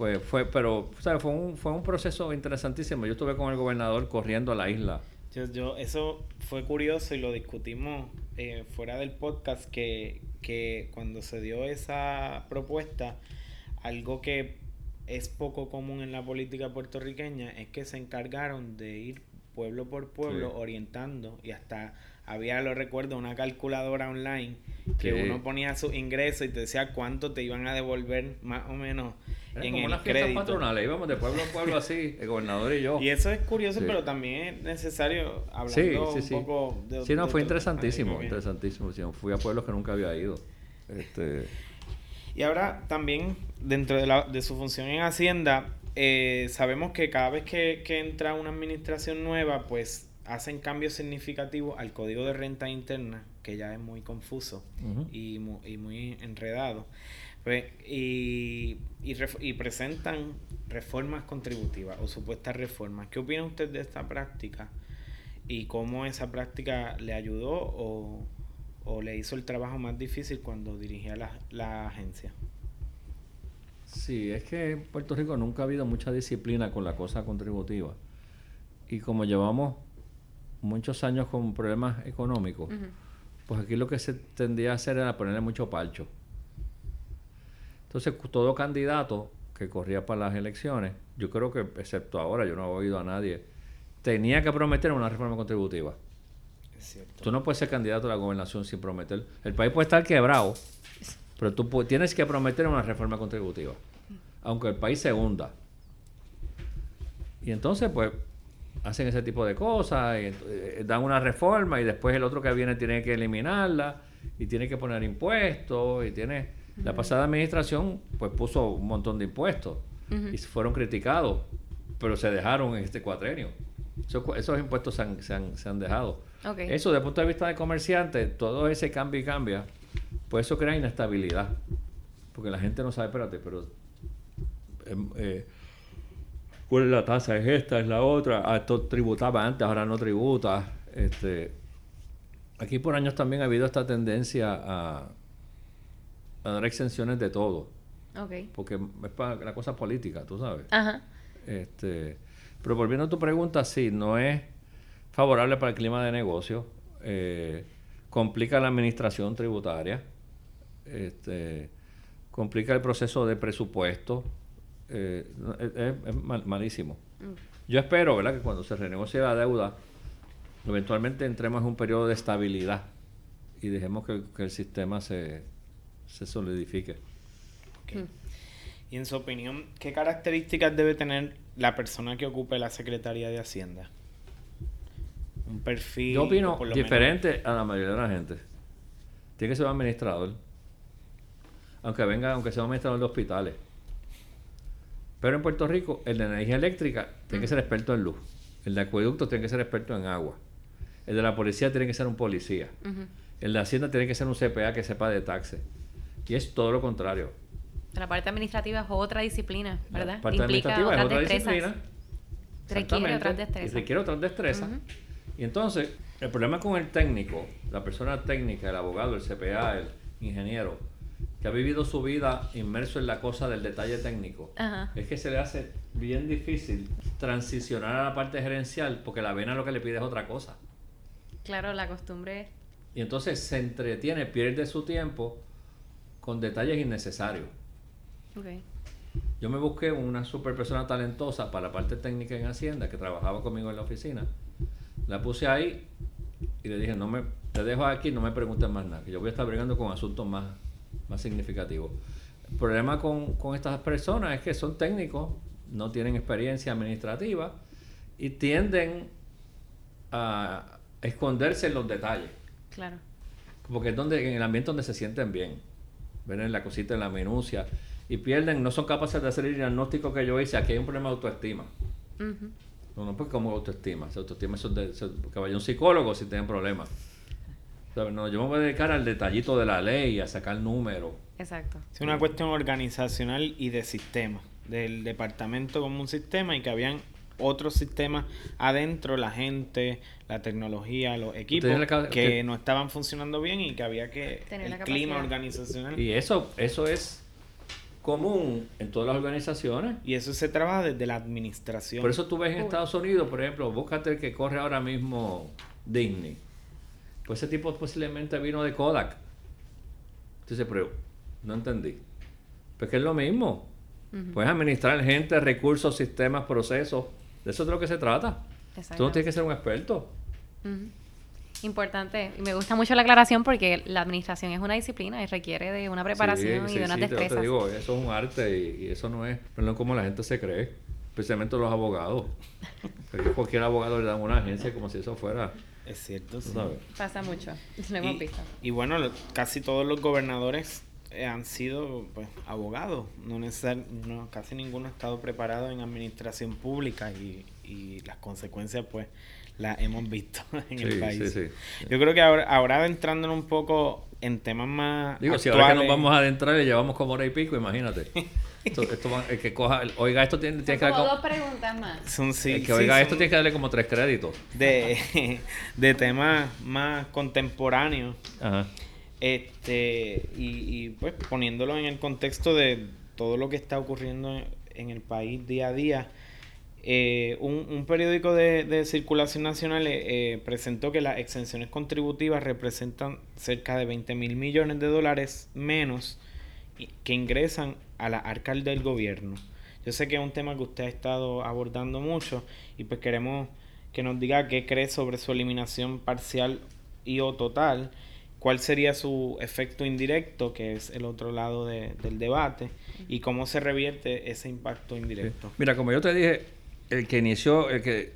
Pues fue, pero, ¿sabes? Fue un, fue un proceso interesantísimo. Yo estuve con el gobernador corriendo a la isla. Yo, yo, eso fue curioso y lo discutimos eh, fuera del podcast que, que cuando se dio esa propuesta, algo que es poco común en la política puertorriqueña es que se encargaron de ir pueblo por pueblo Sí. orientando y hasta había, lo recuerdo, una calculadora online que uno ponía sus ingresos y te decía cuánto te iban a devolver más o menos Era en como el fiestas crédito. patronales. Íbamos de pueblo en pueblo así, el gobernador y yo. Y eso es curioso, Sí. pero también es necesario hablando Sí, sí, un sí. poco de Sí, no, de fue interesantísimo, Ay, interesantísimo. Fui a pueblos que nunca había ido. Este, Y ahora también, dentro de, la, de su función en Hacienda, eh, sabemos que cada vez que, que entra una administración nueva, pues hacen cambios significativos al código de renta interna, que ya es muy confuso y, mu- y muy enredado. Pues, y, y presentan reformas contributivas o supuestas reformas. ¿Qué opina usted de esta práctica? ¿Y cómo esa práctica le ayudó o, o le hizo el trabajo más difícil cuando dirigía la, la agencia? Sí, es que en Puerto Rico nunca ha habido mucha disciplina con la cosa contributiva. Y como llevamos muchos años con problemas económicos, pues aquí lo que se tendía a hacer era ponerle mucho palcho. Entonces, todo candidato que corría para las elecciones, yo creo que, excepto ahora, yo no he oído a nadie, tenía que prometer una reforma contributiva. Es cierto. Tú no puedes ser candidato a la gobernación sin prometer. El país puede estar quebrado, pero tú tienes que prometer una reforma contributiva, aunque el país se hunda. Y entonces, pues, hacen ese tipo de cosas, y, eh, dan una reforma y después el otro que viene tiene que eliminarla y tiene que poner impuestos y tiene... La pasada administración pues puso un montón de impuestos y fueron criticados, pero se dejaron en este cuatrenio. esos impuestos se han, se han, dejado. Eso, desde el punto de vista de comerciante, todo ese cambio y cambia, pues eso crea inestabilidad. Porque la gente no sabe, espérate, pero... Em, eh, ¿Cuál es la tasa? ¿Es esta? ¿Es la otra? Ah, esto tributaba antes, ahora no tributa. Este, aquí por años también ha habido esta tendencia a, a dar exenciones de todo. Porque es para la cosa política, tú sabes. Ajá. Este, pero volviendo a tu pregunta, sí, no es favorable para el clima de negocio. Eh, complica la administración tributaria. Este, complica el proceso de presupuesto eh, es, malísimo. Mm. Yo espero, ¿verdad?, que cuando se renegocie la deuda, eventualmente entremos en un periodo de estabilidad y dejemos que, el sistema se, se solidifique. Mm. Y en su opinión, ¿qué características debe tener la persona que ocupe la Secretaría de Hacienda? Un perfil. Yo opino diferente a la mayoría de la gente. Tiene que ser un administrador. Aunque venga, aunque sea un administrador de hospitales. Pero en Puerto Rico, el de energía eléctrica tiene que ser experto en luz. El de acueducto tiene que ser experto en agua. El de la policía tiene que ser un policía. El de Hacienda tiene que ser un CPA que sepa de taxes. Y es todo lo contrario. La parte administrativa es otra disciplina, ¿verdad? La parte administrativa es otra disciplina. Requiere otras destrezas. Y requiere otras destrezas. Y entonces, el problema con el técnico, la persona técnica, el abogado, el CPA, el ingeniero, que ha vivido su vida inmerso en la cosa del detalle técnico, es que se le hace bien difícil transicionar a la parte gerencial porque la vena lo que le pide es otra cosa. Claro, la costumbre. Y entonces se entretiene, pierde su tiempo con detalles innecesarios. Yo me busqué una super persona talentosa para la parte técnica en Hacienda que trabajaba conmigo en la oficina. La puse ahí y le dije, no me, te dejo aquí, no me preguntes más nada, que yo voy a estar brigando con asuntos más más significativo. El problema con, estas personas es que son técnicos, no tienen experiencia administrativa y tienden a esconderse en los detalles. Claro. Porque es donde, en el ambiente donde se sienten bien. Ven en la cosita, en la minucia. Y pierden, no son capaces de hacer el diagnóstico que yo hice. Aquí hay un problema de autoestima. No, no, porque como autoestima. Se autoestima eso de, que vaya un psicólogo si tienen problemas. No, yo me voy a dedicar al detallito de la ley, a sacar números. Exacto. Es una cuestión organizacional y de sistema, del departamento como un sistema y que habían otros sistemas adentro, la gente, la tecnología, los equipos que no estaban funcionando bien y que había que el clima organizacional. Y eso, eso es común en todas las organizaciones. Y eso se trabaja desde la administración. Por eso tú ves en Estados Unidos, por ejemplo, búscate el que corre ahora mismo Disney pues ese tipo posiblemente vino de Kodak. Entonces, pero no entendí. Pues que es lo mismo. Puedes administrar gente, recursos, sistemas, procesos. De eso es de lo que se trata. Tú no tienes que ser un experto. Importante. Y me gusta mucho la aclaración porque la administración es una disciplina y requiere de una preparación y de una destreza. Te digo, eso es un arte y, eso no es, no como la gente se cree. Especialmente los abogados. *laughs* Porque cualquier abogado le da una agencia como si eso fuera es cierto, sí. Pasa mucho, *laughs* lo hemos y, visto. Y bueno, casi todos los gobernadores eh, han sido pues, abogados. No, no casi ninguno ha estado preparado en administración pública y, y las consecuencias pues las hemos visto *laughs* en el país. Sí, sí. Yo creo que ahora, ahora entrando un poco en temas más Digo, si ahora que nos vamos a adentrar y llevamos como hora y pico, imagínate. *laughs* Esto, el que coja, oiga, esto tiene, tiene que darle como dos preguntas más. Son, sí, el que oiga, esto tiene que darle como tres créditos. De, *laughs* de temas más contemporáneos. Ajá. Este, y, y pues poniéndolo en el contexto de todo lo que está ocurriendo en el país día a día, eh, un, periódico de, circulación nacional eh, eh, presentó que las exenciones contributivas representan cerca de 20 mil millones de dólares menos que ingresan a la arca del gobierno. Yo sé que es un tema que usted ha estado abordando mucho y pues queremos que nos diga qué cree sobre su eliminación parcial y o total, cuál sería su efecto indirecto, que es el otro lado del debate, y cómo se revierte ese impacto indirecto. Mira, como yo te dije, el que inició, el que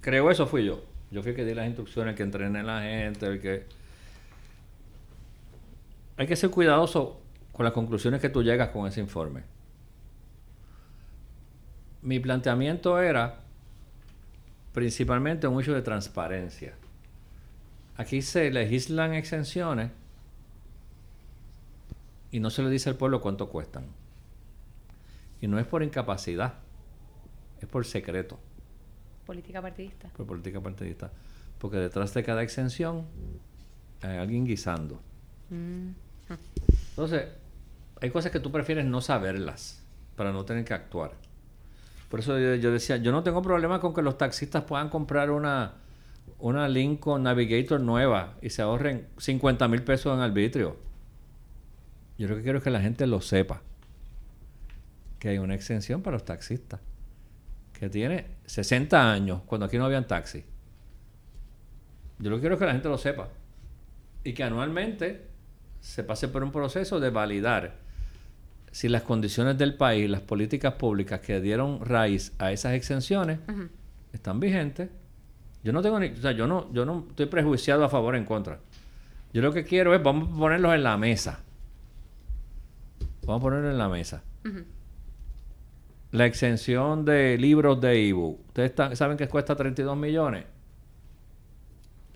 creó eso fui yo. Yo fui el que di las instrucciones, el que entrené a la gente, el que... Hay que ser cuidadoso con las conclusiones que tú llegas con ese informe. Mi planteamiento era principalmente un hecho de transparencia. Aquí se legislan exenciones y no se le dice al pueblo cuánto cuestan. Y no es por incapacidad es por secreto. Política partidista. Por política partidista. Porque detrás de cada exención hay alguien guisando. Mm. Entonces, hay cosas que tú prefieres no saberlas para no tener que actuar. Por eso yo, decía, yo no tengo problema con que los taxistas puedan comprar una, una Lincoln Navigator nueva y se ahorren 50 mil pesos en arbitrio. Yo lo que quiero es que la gente lo sepa. Que hay una exención para los taxistas que tiene 60 años, cuando aquí no habían taxi. Yo lo que quiero es que la gente lo sepa. Y que anualmente se pase por un proceso de validar si las condiciones del país, las políticas públicas que dieron raíz a esas exenciones están vigentes. Yo no tengo ni, o sea, yo no, yo no estoy prejuiciado a favor o en contra. Yo lo que quiero es, vamos a ponerlos en la mesa. Vamos a ponerlos en la mesa la exención de libros de ebook. Ustedes saben que cuesta 32 millones.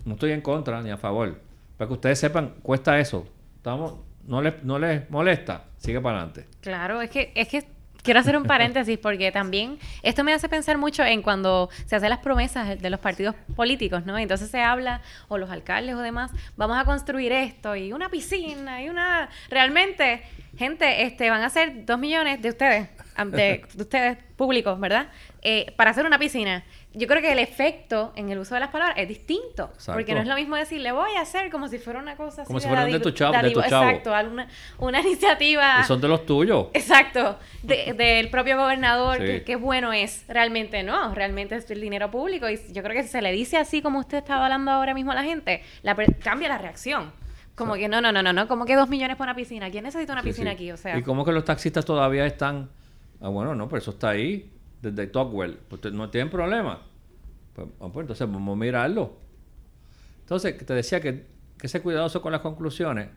No estoy en contra ni a favor. Para que ustedes sepan, cuesta eso. Estamos, no les, no les molesta. Sigue para adelante. Claro, es que, es que quiero hacer un paréntesis porque también esto me hace pensar mucho en cuando se hacen las promesas de los partidos políticos, ¿no? Entonces se habla, o los alcaldes o demás, vamos a construir esto y una piscina y una... Realmente, gente, este, van a ser dos millones de ustedes de, ustedes públicos, ¿verdad? Eh, para hacer una piscina. Yo creo que el efecto en el uso de las palabras es distinto. Porque no es lo mismo decir, le voy a hacer como si fuera una cosa Como si fuera de, tu chavo. De tu Exacto, una, *laughs* iniciativa. Y son de los tuyos. Exacto. del propio gobernador. Que, bueno es. Realmente no. Realmente es el dinero público. Y yo creo que si se le dice así como usted estaba hablando ahora mismo a la gente, la, cambia la reacción. Como que no, no, no, no, no. Como que dos millones para una piscina. ¿Quién necesita una piscina aquí? O sea. Y como que los taxistas todavía están Ah, bueno, no, pero eso está ahí desde Tocqueville. Pues no tienen problema. Pues, ah, pues, entonces vamos a mirarlo. Entonces, te decía que, que sé cuidadoso con las conclusiones.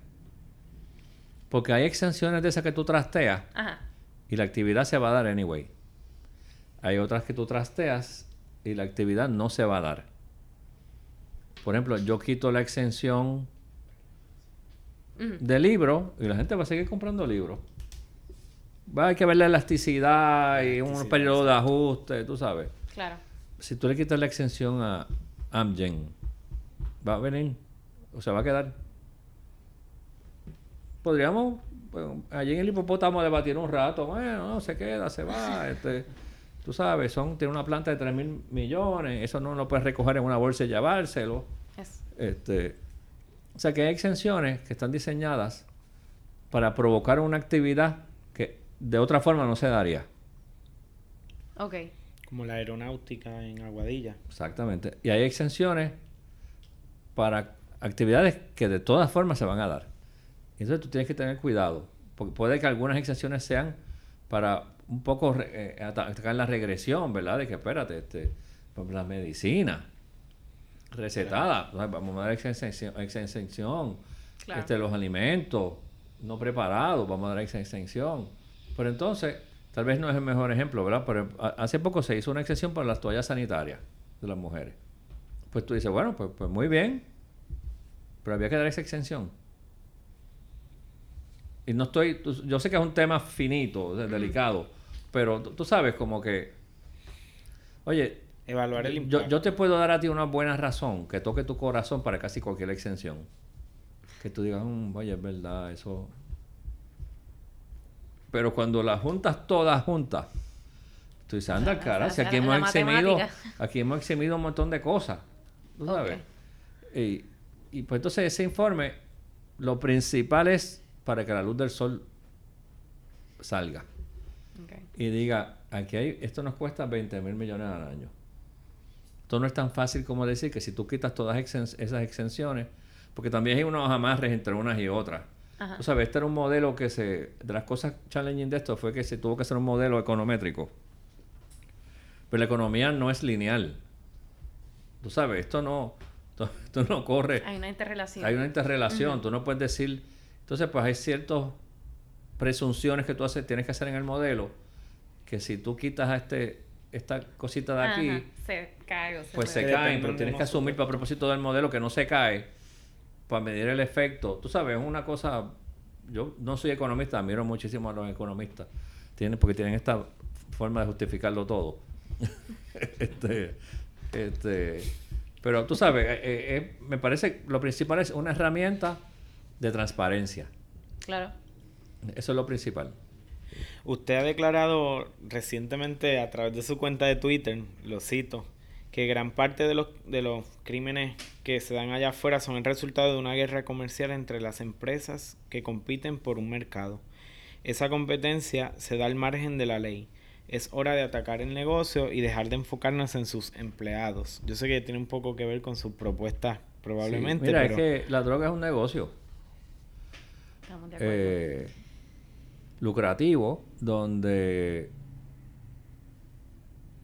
Porque hay exenciones de esas que tú trasteas y la actividad se va a dar anyway. Hay otras que tú trasteas y la actividad no se va a dar. Por ejemplo, yo quito la exención de libro y la gente va a seguir comprando libros va hay que ver la elasticidad y un periodo de ajuste, tú sabes. Claro. Si tú le quitas la exención a Amgen, va a venir, o se va a quedar. Podríamos, allí en el hipopótamo debatir un rato, bueno, no, se queda, se va, *laughs* este, tú sabes, son, tiene una planta de 3 mil millones, eso no lo puedes recoger en una bolsa y llevárselo. Este, o sea que hay exenciones que están diseñadas para provocar una actividad de otra forma no se daría. Ok. Como la aeronáutica en Aguadilla. Exactamente. Y hay exenciones para actividades que de todas formas se van a dar. Entonces tú tienes que tener cuidado, porque puede que algunas exenciones sean para un poco eh, atacar la regresión, ¿verdad? De que espérate, este, la medicina recetada, vamos a dar exención, exención este, los alimentos no preparados, vamos a dar exención pero entonces, tal vez no es el mejor ejemplo, ¿verdad? Pero hace poco se hizo una excepción para las toallas sanitarias de las mujeres. Pues tú dices, bueno, pues, pues muy bien, pero había que dar esa exención. Y no estoy, yo sé que es un tema finito, delicado, pero tú, sabes como que, oye, evaluar el yo, yo, te puedo dar a ti una buena razón que toque tu corazón para casi cualquier exención. Que tú digas, mm, oye, es verdad, eso Pero cuando las juntas todas juntas, tú dices, anda, *laughs* cara, si aquí hemos, eximido, aquí hemos eximido un montón de cosas. ¿Tú sabes? Y, y pues entonces ese informe, lo principal es para que la luz del sol salga y diga, aquí hay, esto nos cuesta 20 mil millones al año. Esto no es tan fácil como decir que si tú quitas todas exen- esas exenciones, porque también hay unos amarres entre unas y otras. Ajá. Tú sabes, este era un modelo que se, de las cosas challenging de esto fue que se tuvo que hacer un modelo econométrico. Pero la economía no es lineal. Tú sabes, esto no, esto, *laughs* no corre. Hay una interrelación. Hay una interrelación. Tú no puedes decir. Entonces, pues hay ciertas presunciones que tú haces, tienes que hacer en el modelo. Que si tú quitas a este, esta cosita de aquí, Ajá, Se cae o se pues se dependen Pero tienes que asumir para propósito del modelo que no se cae para medir el efecto. Tú sabes, es una cosa. Yo no soy economista, admiro muchísimo a los economistas. Tienen, porque tienen esta forma de justificarlo todo. *laughs* este, este, pero tú sabes, eh, eh, eh, me parece lo principal es una herramienta de transparencia. Claro. Eso es lo principal. Usted ha declarado recientemente a través de su cuenta de Twitter, lo cito, que gran parte de los, de los crímenes que se dan allá afuera son el resultado de una guerra comercial entre las empresas que compiten por un mercado. Esa competencia se da al margen de la ley. Es hora de atacar el negocio y dejar de enfocarnos en sus empleados. Yo sé que tiene un poco que ver con sus propuestas, probablemente, Sí, Mira, pero es que la droga es un negocio. Estamos de acuerdo. eh, lucrativo donde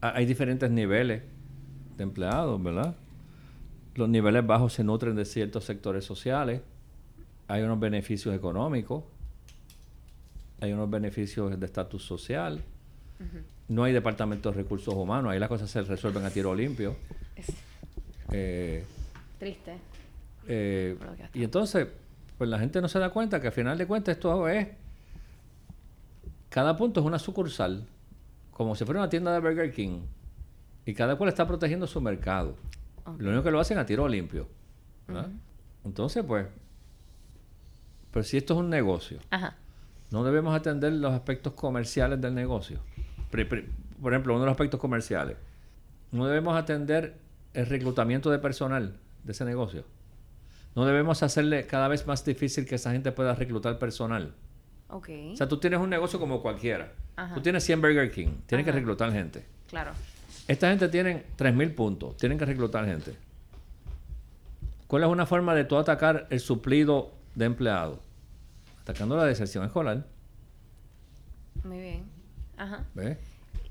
ha- hay diferentes niveles de empleados, ¿verdad? Los niveles bajos se nutren de ciertos sectores sociales, hay unos beneficios económicos, hay unos beneficios de estatus social, no hay departamento de recursos humanos, ahí las cosas se resuelven a tiro limpio. Es Eh, triste. eh, y entonces, pues la gente no se da cuenta que al final de cuentas esto es. Cada punto es una sucursal, como si fuera una tienda de Burger King. Y cada cual está protegiendo su mercado. Lo único que lo hacen a tiro limpio. Entonces, pues. Pero si esto es un negocio, Ajá. no debemos atender los aspectos comerciales del negocio. Por ejemplo, uno de los aspectos comerciales. No debemos atender el reclutamiento de personal de ese negocio. No debemos hacerle cada vez más difícil que esa gente pueda reclutar personal. Ok. O sea, tú tienes un negocio como cualquiera. Ajá. Tú tienes 100 Burger King, tienes que reclutar gente. Claro. Esta gente tiene 3.000 puntos, tienen que reclutar gente. ¿Cuál es una forma de tú atacar el suplido de empleados? Atacando la deserción escolar. Muy bien. Ajá. ¿ves?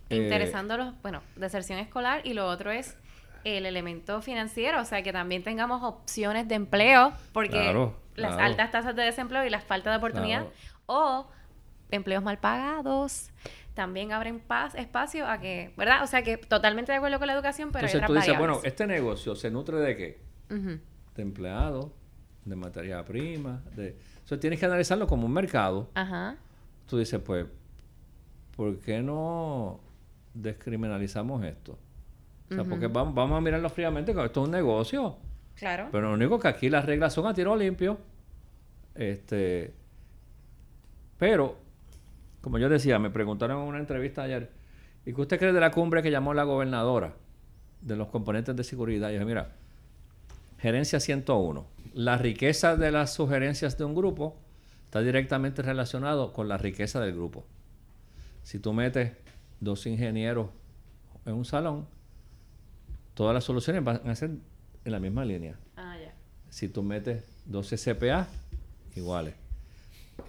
Eh, Interesando los, bueno, deserción escolar y lo otro es el elemento financiero, o sea, que también tengamos opciones de empleo, porque Claro, las claro. altas tasas de desempleo y la falta de oportunidad, Claro. o empleos mal pagados, también abren paz, espacio a que, ¿verdad? O sea, que totalmente de acuerdo con la educación, pero Entonces hay tú dices, bueno, este negocio se nutre de qué? De empleados, de materia prima, de... Entonces tienes que analizarlo como un mercado. Ajá. Tú dices, pues, ¿por qué no descriminalizamos esto? O sea, porque vamos, vamos a mirarlo fríamente, que esto es un negocio. Claro. Pero lo único que aquí las reglas son a tiro limpio. Este, pero, como yo decía, me preguntaron en una entrevista ayer, ¿y qué usted cree de la cumbre que llamó la gobernadora de los componentes de seguridad? Y yo dije, mira, gerencia 101. La riqueza de las sugerencias de un grupo está directamente relacionado con la riqueza del grupo. Si tú metes dos ingenieros en un salón, todas las soluciones van a ser en la misma línea. Ah, ya. Si tú metes dos CPA, iguales.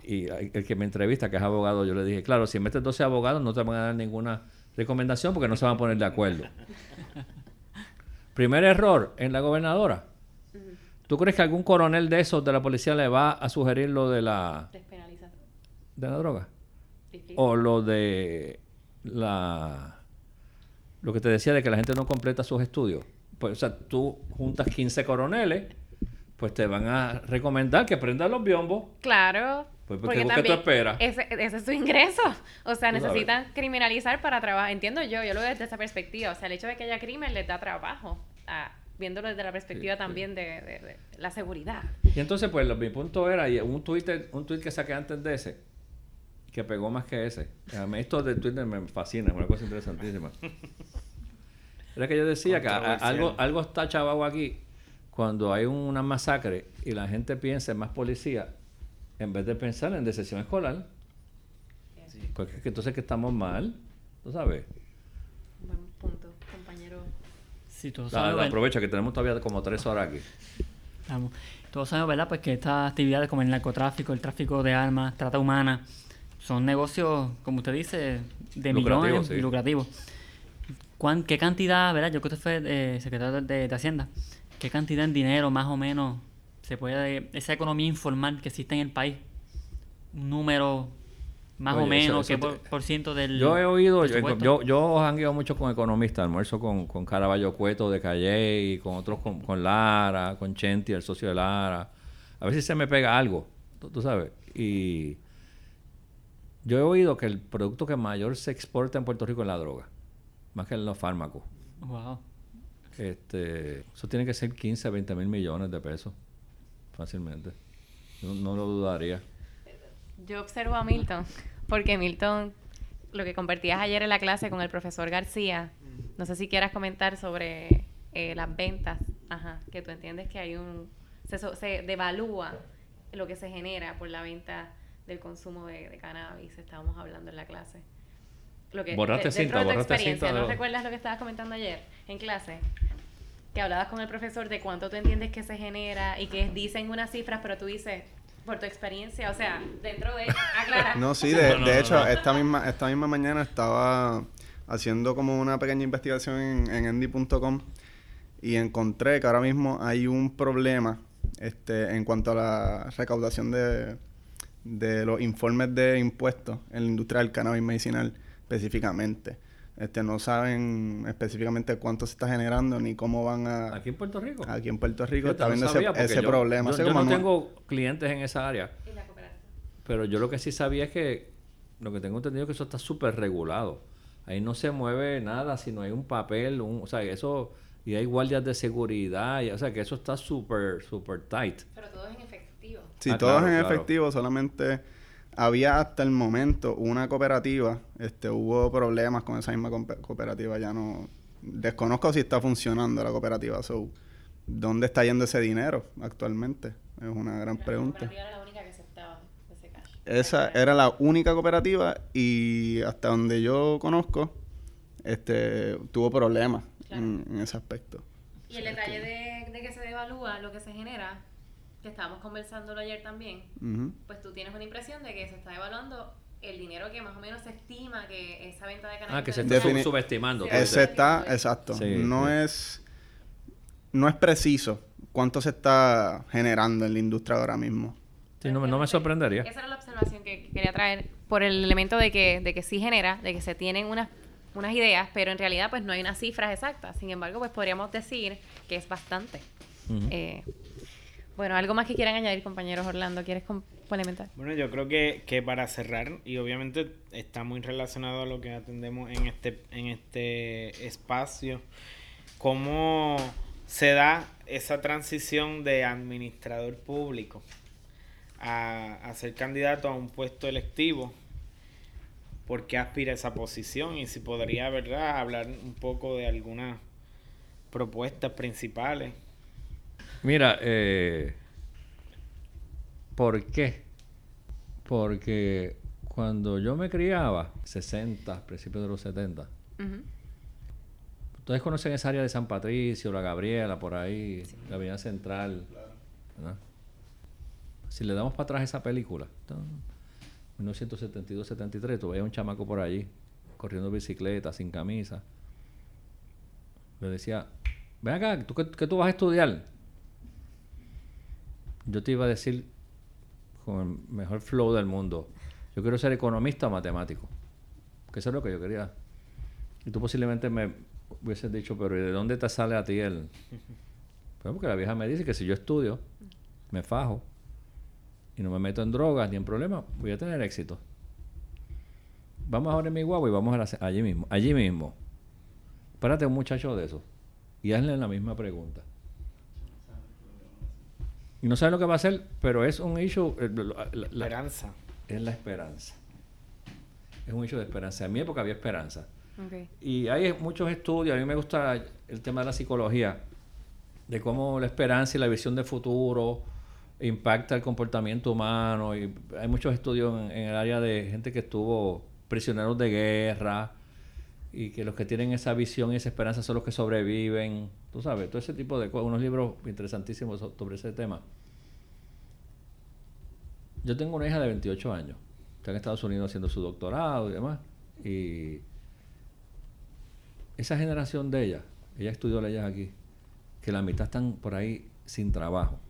Y el que me entrevista, que es abogado, yo le dije, claro, si metes 12 abogados no te van a dar ninguna recomendación porque no se van a poner de acuerdo. *laughs* Primer error en la gobernadora. ¿Tú crees que algún coronel de esos de la policía le va a sugerir lo de la, Despenaliza. de la droga? Difícil. O lo de la... Lo que te decía de que la gente no completa sus estudios. Pues, o sea, tú juntas 15 coroneles, pues te van a recomendar que prendas los biombos. Claro. Pues, porque ¿qué tú esperas? Ese, ese es su ingreso. *laughs* O sea, necesitan criminalizar para trabajar. Entiendo yo, yo lo veo desde esa perspectiva. O sea, el hecho de que haya crimen les da trabajo. Viéndolo desde la perspectiva sí. también de, de- de la seguridad. Y entonces, pues, lo- mi punto era, y un Twitter, un tweet que saqué antes de ese, que pegó más que ese. A mí esto de Twitter me fascina, es una cosa interesantísima. *laughs* Era que yo decía que algo, algo está chavado aquí cuando hay una masacre y la gente piensa en más policía en vez de pensar en decisión escolar. Porque es que entonces que estamos mal, ¿tú sabes? Buen punto, compañero. Sí, todos aprovecha que tenemos todavía como tres horas aquí. Vamos. Todos sabemos, ¿verdad? Pues que estas actividades como el narcotráfico, el tráfico de armas, trata humana, son negocios, como usted dice, de millones y lucrativos. ¿Qué cantidad, verdad? Yo que usted fue eh, secretario de, Hacienda, ¿qué cantidad en dinero más o menos se puede, esa economía informal que existe en el país? Un número más o menos, ¿qué por, ciento del... Yo he oído, yo, yo, yo mucho con economistas, almuerzo con, con Caraballo Cueto de Calle y con otros, con, Lara, con Chenti, el socio de Lara. A ver si se me pega algo, tú, sabes. Y yo he oído que el producto que mayor se exporta en Puerto Rico es la droga, más que los fármacos. Wow. Este, eso tiene que ser 15, 20 mil millones de pesos, fácilmente. no lo dudaría. Yo observo a Milton porque Milton, lo que compartías ayer en la clase con el profesor García, no sé si quieras comentar sobre eh, las ventas, ajá, que tú entiendes que hay un, se, devalúa lo que se genera por la venta del consumo de, cannabis, estábamos hablando en la clase. Lo que, borraste de, cinta, borraste cinta. ¿No recuerdas lo que estabas comentando ayer en clase? Que hablabas con el profesor de cuánto tú entiendes que se genera y que dicen unas cifras, pero tú dices, por tu experiencia, o sea, dentro de... Aclarar. No, sí, de, hecho, esta misma, esta misma mañana estaba haciendo como una pequeña investigación en, en endy.com y encontré que ahora mismo hay un problema este, en cuanto a la recaudación de, de los informes de impuestos en la industria del cannabis medicinal específicamente. Este, no saben específicamente cuánto se está generando ni cómo van a... ¿Aquí en Puerto Rico? Aquí en Puerto Rico está viendo ese, problema. Yo, no tengo clientes en esa área. Pero yo lo que sí sabía es que, lo que tengo entendido es que eso está súper regulado. Ahí no se mueve nada si no hay un papel, un, o sea, eso... Y hay guardias de seguridad, o sea, que eso está súper, súper tight. Pero todo es en efectivo. Sí, ah, todo es en efectivo, solamente había hasta el momento una cooperativa, este, hubo problemas con esa misma cooperativa, ya no desconozco si está funcionando la cooperativa, so, ¿dónde está yendo ese dinero actualmente? Es una gran pregunta. era la única que aceptaba ese cash. Esa era la única cooperativa y hasta donde yo conozco, este, tuvo problemas en, ese aspecto. Y el detalle de, de que se devalúa lo que se genera que estábamos conversándolo ayer también, pues tú tienes una impresión de que se está evaluando el dinero que más o menos se estima que esa venta de cannabis... Ah, que se está subestimando. Se está, exacto. no es no es preciso cuánto se está generando en la industria ahora mismo. Sí, no, me sorprendería. Esa era la observación que quería traer por el elemento de que, de que sí genera, de que se tienen unas, unas ideas, pero en realidad pues no hay unas cifras exactas. Sin embargo, pues podríamos decir que es bastante. Bueno, algo más que quieran añadir, compañeros Orlando, ¿quieres complementar? Bueno, yo creo que, que para cerrar, y obviamente está muy relacionado a lo que atendemos en este, en este espacio, cómo se da esa transición de administrador público a, a ser candidato a un puesto electivo por qué aspira a esa posición y si podría, ¿verdad?, hablar un poco de algunas propuestas principales Mira, eh, ¿por qué? Porque cuando yo me criaba, 60, principios de los 70, ustedes conocen esa área de San Patricio, la Gabriela, por ahí, la Avenida Central. Si le damos para atrás esa película, 1972-73, tú veías un chamaco por allí, corriendo bicicleta, sin camisa. Le decía, ven acá, ¿tú, qué tú vas a estudiar? Yo te iba a decir con el mejor flow del mundo, yo quiero ser economista o matemático. Que eso es lo que yo quería. Y tú posiblemente me hubieses dicho, pero ¿de dónde te sale a ti el...? *laughs* Pues porque la vieja me dice que si yo estudio, me fajo y no me meto en drogas ni en problemas, voy a tener éxito. Vamos ahora en mi guagua y vamos a allí mismo, allí mismo. Espérate un muchacho de eso y hazle la misma pregunta. Y no sabe lo que va a hacer, pero es un issue. la, esperanza. Es la esperanza. es un hecho de esperanza. En mi época había esperanza. Y hay muchos estudios, a mí me gusta el tema de la psicología, de cómo la esperanza y la visión de futuro impacta el comportamiento humano. Y hay muchos estudios en, el área de gente que estuvo prisioneros de guerra y que los que tienen esa visión y esa esperanza son los que sobreviven. Tú sabes, todo ese tipo de cosas. Unos libros interesantísimos sobre ese tema. Yo tengo una hija de 28 años, está en Estados Unidos haciendo su doctorado y demás. Y esa generación de ella, ella estudió leyes aquí, que la mitad están por ahí sin trabajo.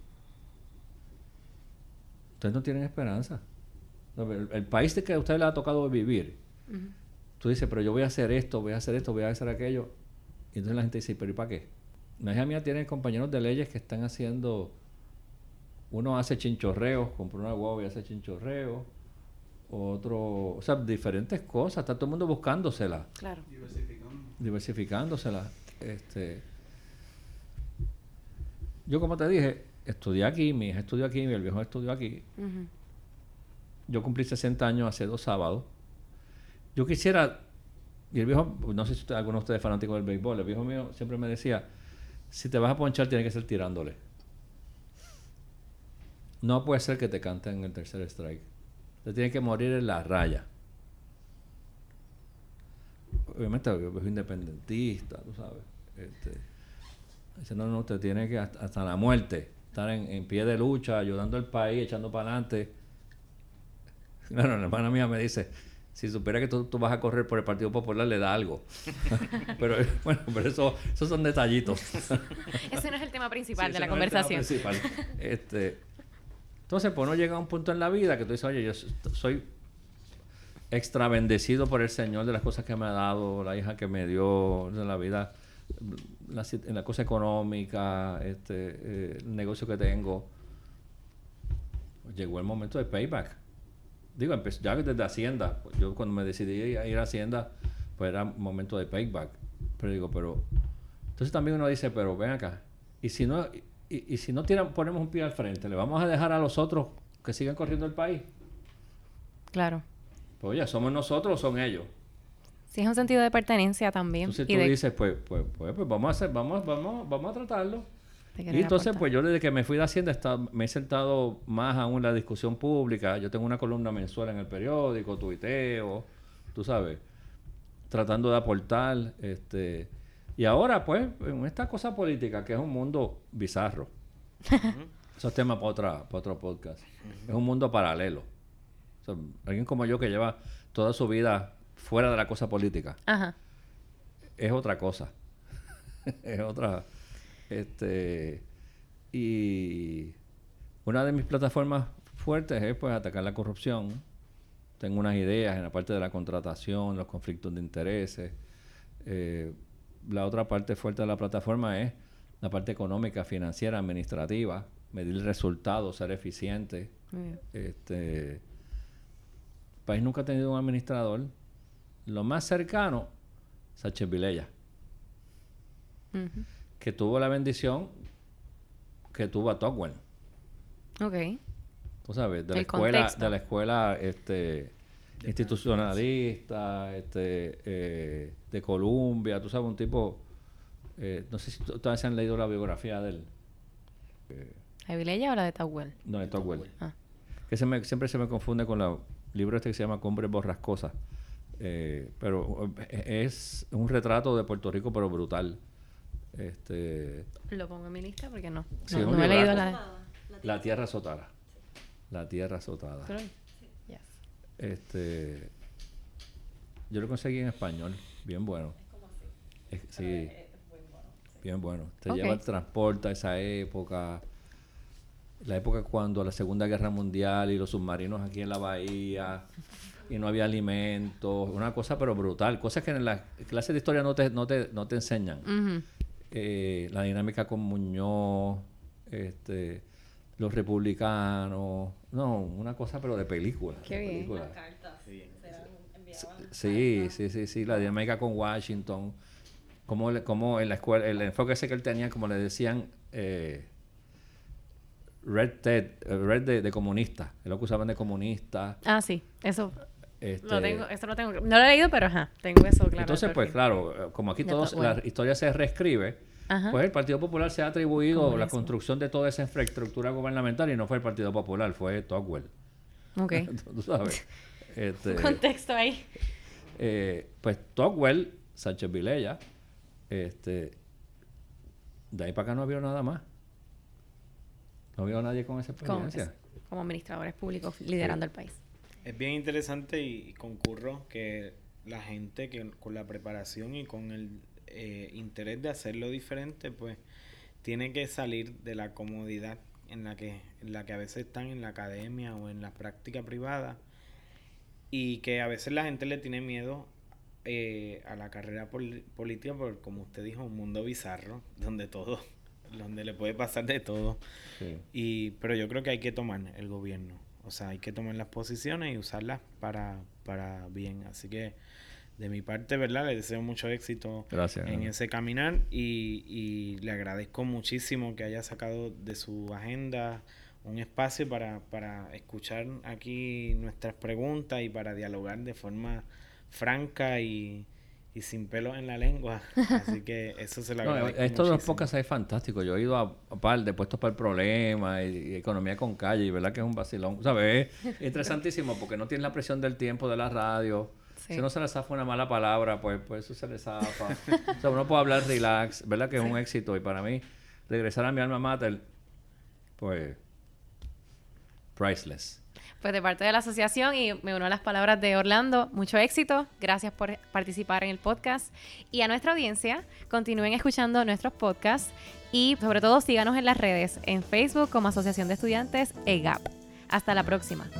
Ustedes no tienen esperanza. El, país de que a usted le ha tocado vivir, tú dices, pero yo voy a hacer esto, voy a hacer esto, voy a hacer aquello. Y entonces la gente dice, pero ¿y para qué? La hija mía tiene compañeros de leyes que están haciendo, uno hace chinchorreos, compra una guagua y hace chinchorreos, otro, o sea, diferentes cosas, está todo el mundo buscándosela. Claro diversificándosela. Este, yo como te dije, estudié aquí, mi hija estudió aquí, mi viejo estudió aquí. Yo cumplí 60 años hace dos sábados. Yo quisiera, y el viejo, no sé si usted, alguno de ustedes es fanático del béisbol, el viejo mío siempre me decía, si te vas a ponchar tiene que ser tirándole. No puede ser que te canten en el tercer strike. Te tiene que morir en la raya obviamente es independentista, tú sabes. Este, dice, no, no, usted tiene que hasta, la muerte estar en, pie de lucha, ayudando al país, echando para adelante. Claro, *laughs* la hermana mía me dice, si supiera que tú, vas a correr por el Partido Popular, le da algo. *laughs* *laughs* pero bueno, pero eso, esos son detallitos. *laughs* Ese no es el tema principal de la conversación. Este, entonces, pues uno llega a un punto en la vida que tú dices, oye, yo soy extra bendecido por el Señor de las cosas que me ha dado, la hija que me dio, de la vida, la, en la cosa económica, este, eh, el negocio que tengo. Llegó el momento de payback. Digo, ya desde Hacienda, pues, yo cuando me decidí a ir a Hacienda, pues era momento de payback. Pero digo, pero. Entonces también uno dice, pero ven acá. Y si no, y, si no tiran, ponemos un pie al frente, ¿le vamos a dejar a los otros que sigan corriendo el país? Claro. Pues oye, ¿somos nosotros o son ellos? Sí, es un sentido de pertenencia también. Entonces tú dices, pues, pues, pues, pues, vamos a hacer, vamos, vamos, vamos a tratarlo. Y entonces, pues yo desde que me fui de Hacienda me he sentado más aún en la discusión pública. Yo tengo una columna mensual en el periódico, tuiteo, tú sabes, tratando de aportar. este Y ahora, pues, en esta cosa política, que es un mundo bizarro. Eso es tema para, otra, para otro podcast. Es un mundo paralelo alguien como yo que lleva toda su vida fuera de la cosa política. Es otra cosa. *laughs* es otra. Este. Y una de mis plataformas fuertes es pues atacar la corrupción. Tengo unas ideas en la parte de la contratación, los conflictos de intereses. Eh, la otra parte fuerte de la plataforma es la parte económica, financiera, administrativa, medir resultados, ser eficiente. Este, país nunca ha tenido un administrador. Lo más cercano, Sánchez Vilella, que tuvo la bendición que tuvo a Tocqueville. Ok. Tú sabes, de la escuela, de la escuela este, institucionalista, este, eh, de Columbia, tú sabes, un tipo, eh, no sé si ustedes han leído la biografía de él. ¿De Vilella o la de Tocqueville? No, de Tocqueville. Ah. Que siempre se me confunde con la libro este que se llama Cumbres Borrascosas. Eh, pero eh, es un retrato de Puerto Rico, pero brutal. Este, Lo pongo en mi lista porque no. no, he leído la... La Tierra Azotada. La Tierra Azotada. Este, yo lo conseguí en español, bien bueno. sí, bien bueno. Te lleva, transporta esa época. La época cuando la Segunda Guerra Mundial y los submarinos aquí en la bahía y no había alimentos, una cosa pero brutal, cosas que en la clase de historia no te, no te, no te enseñan. Eh, la dinámica con Muñoz, este, los republicanos, no, una cosa pero de película. Qué bien. Sí, sí, sí, sí, la dinámica con Washington, como, como en la escuela, el enfoque ese que él tenía, como le decían, eh, Red Ted, Red de, comunista, es lo que usaban de comunista. Ah, sí, eso. Este, lo tengo, eso lo tengo. No lo he leído, pero ajá, tengo eso claro. Entonces, pues claro, como aquí todos, la historia se reescribe, pues el Partido Popular se ha atribuido la construcción de toda esa infraestructura gubernamental y no fue el Partido Popular, fue Tocqueville. Ok. *laughs* Tú sabes. Este, *laughs* Contexto ahí. Eh, pues Tocqueville, Sánchez Vilella, este, de ahí para acá no había nada más. No había nadie con esa experiencia. Como, administradores públicos liderando el país. Es bien interesante y concurro que la gente que con la preparación y con el eh, interés de hacerlo diferente, pues tiene que salir de la comodidad en la que en la que a veces están en la academia o en la práctica privada y que a veces la gente le tiene miedo eh, a la carrera política porque como usted dijo un mundo bizarro donde todo *laughs* donde le puede pasar de todo. Y pero yo creo que hay que tomar el gobierno o sea, hay que tomar las posiciones y usarlas para, para bien. Así que de mi parte, ¿verdad? Le deseo mucho éxito en ese caminar y, y, le agradezco muchísimo que haya sacado de su agenda un espacio para, para escuchar aquí nuestras preguntas y para dialogar de forma franca y, y sin pelo en la lengua. Así que eso se lo agradezco. No, esto de los podcasts es fantástico. Yo he ido a, a par de puestos para el problema y, economía con calle, y verdad que es un vacilón. ¿Sabes? Es *laughs* interesantísimo porque no tiene la presión del tiempo de la radio. Si no se le zafa una mala palabra, pues, pues eso se le zafa. o sea, uno puede hablar relax, ¿verdad? Que es un éxito. Y para mí, regresar a mi alma mater, pues, priceless. Pues de parte de la asociación y me uno a las palabras de Orlando, mucho éxito, gracias por participar en el podcast y a nuestra audiencia, continúen escuchando nuestros podcasts y sobre todo síganos en las redes, en Facebook como Asociación de Estudiantes EGAP. Hasta la próxima.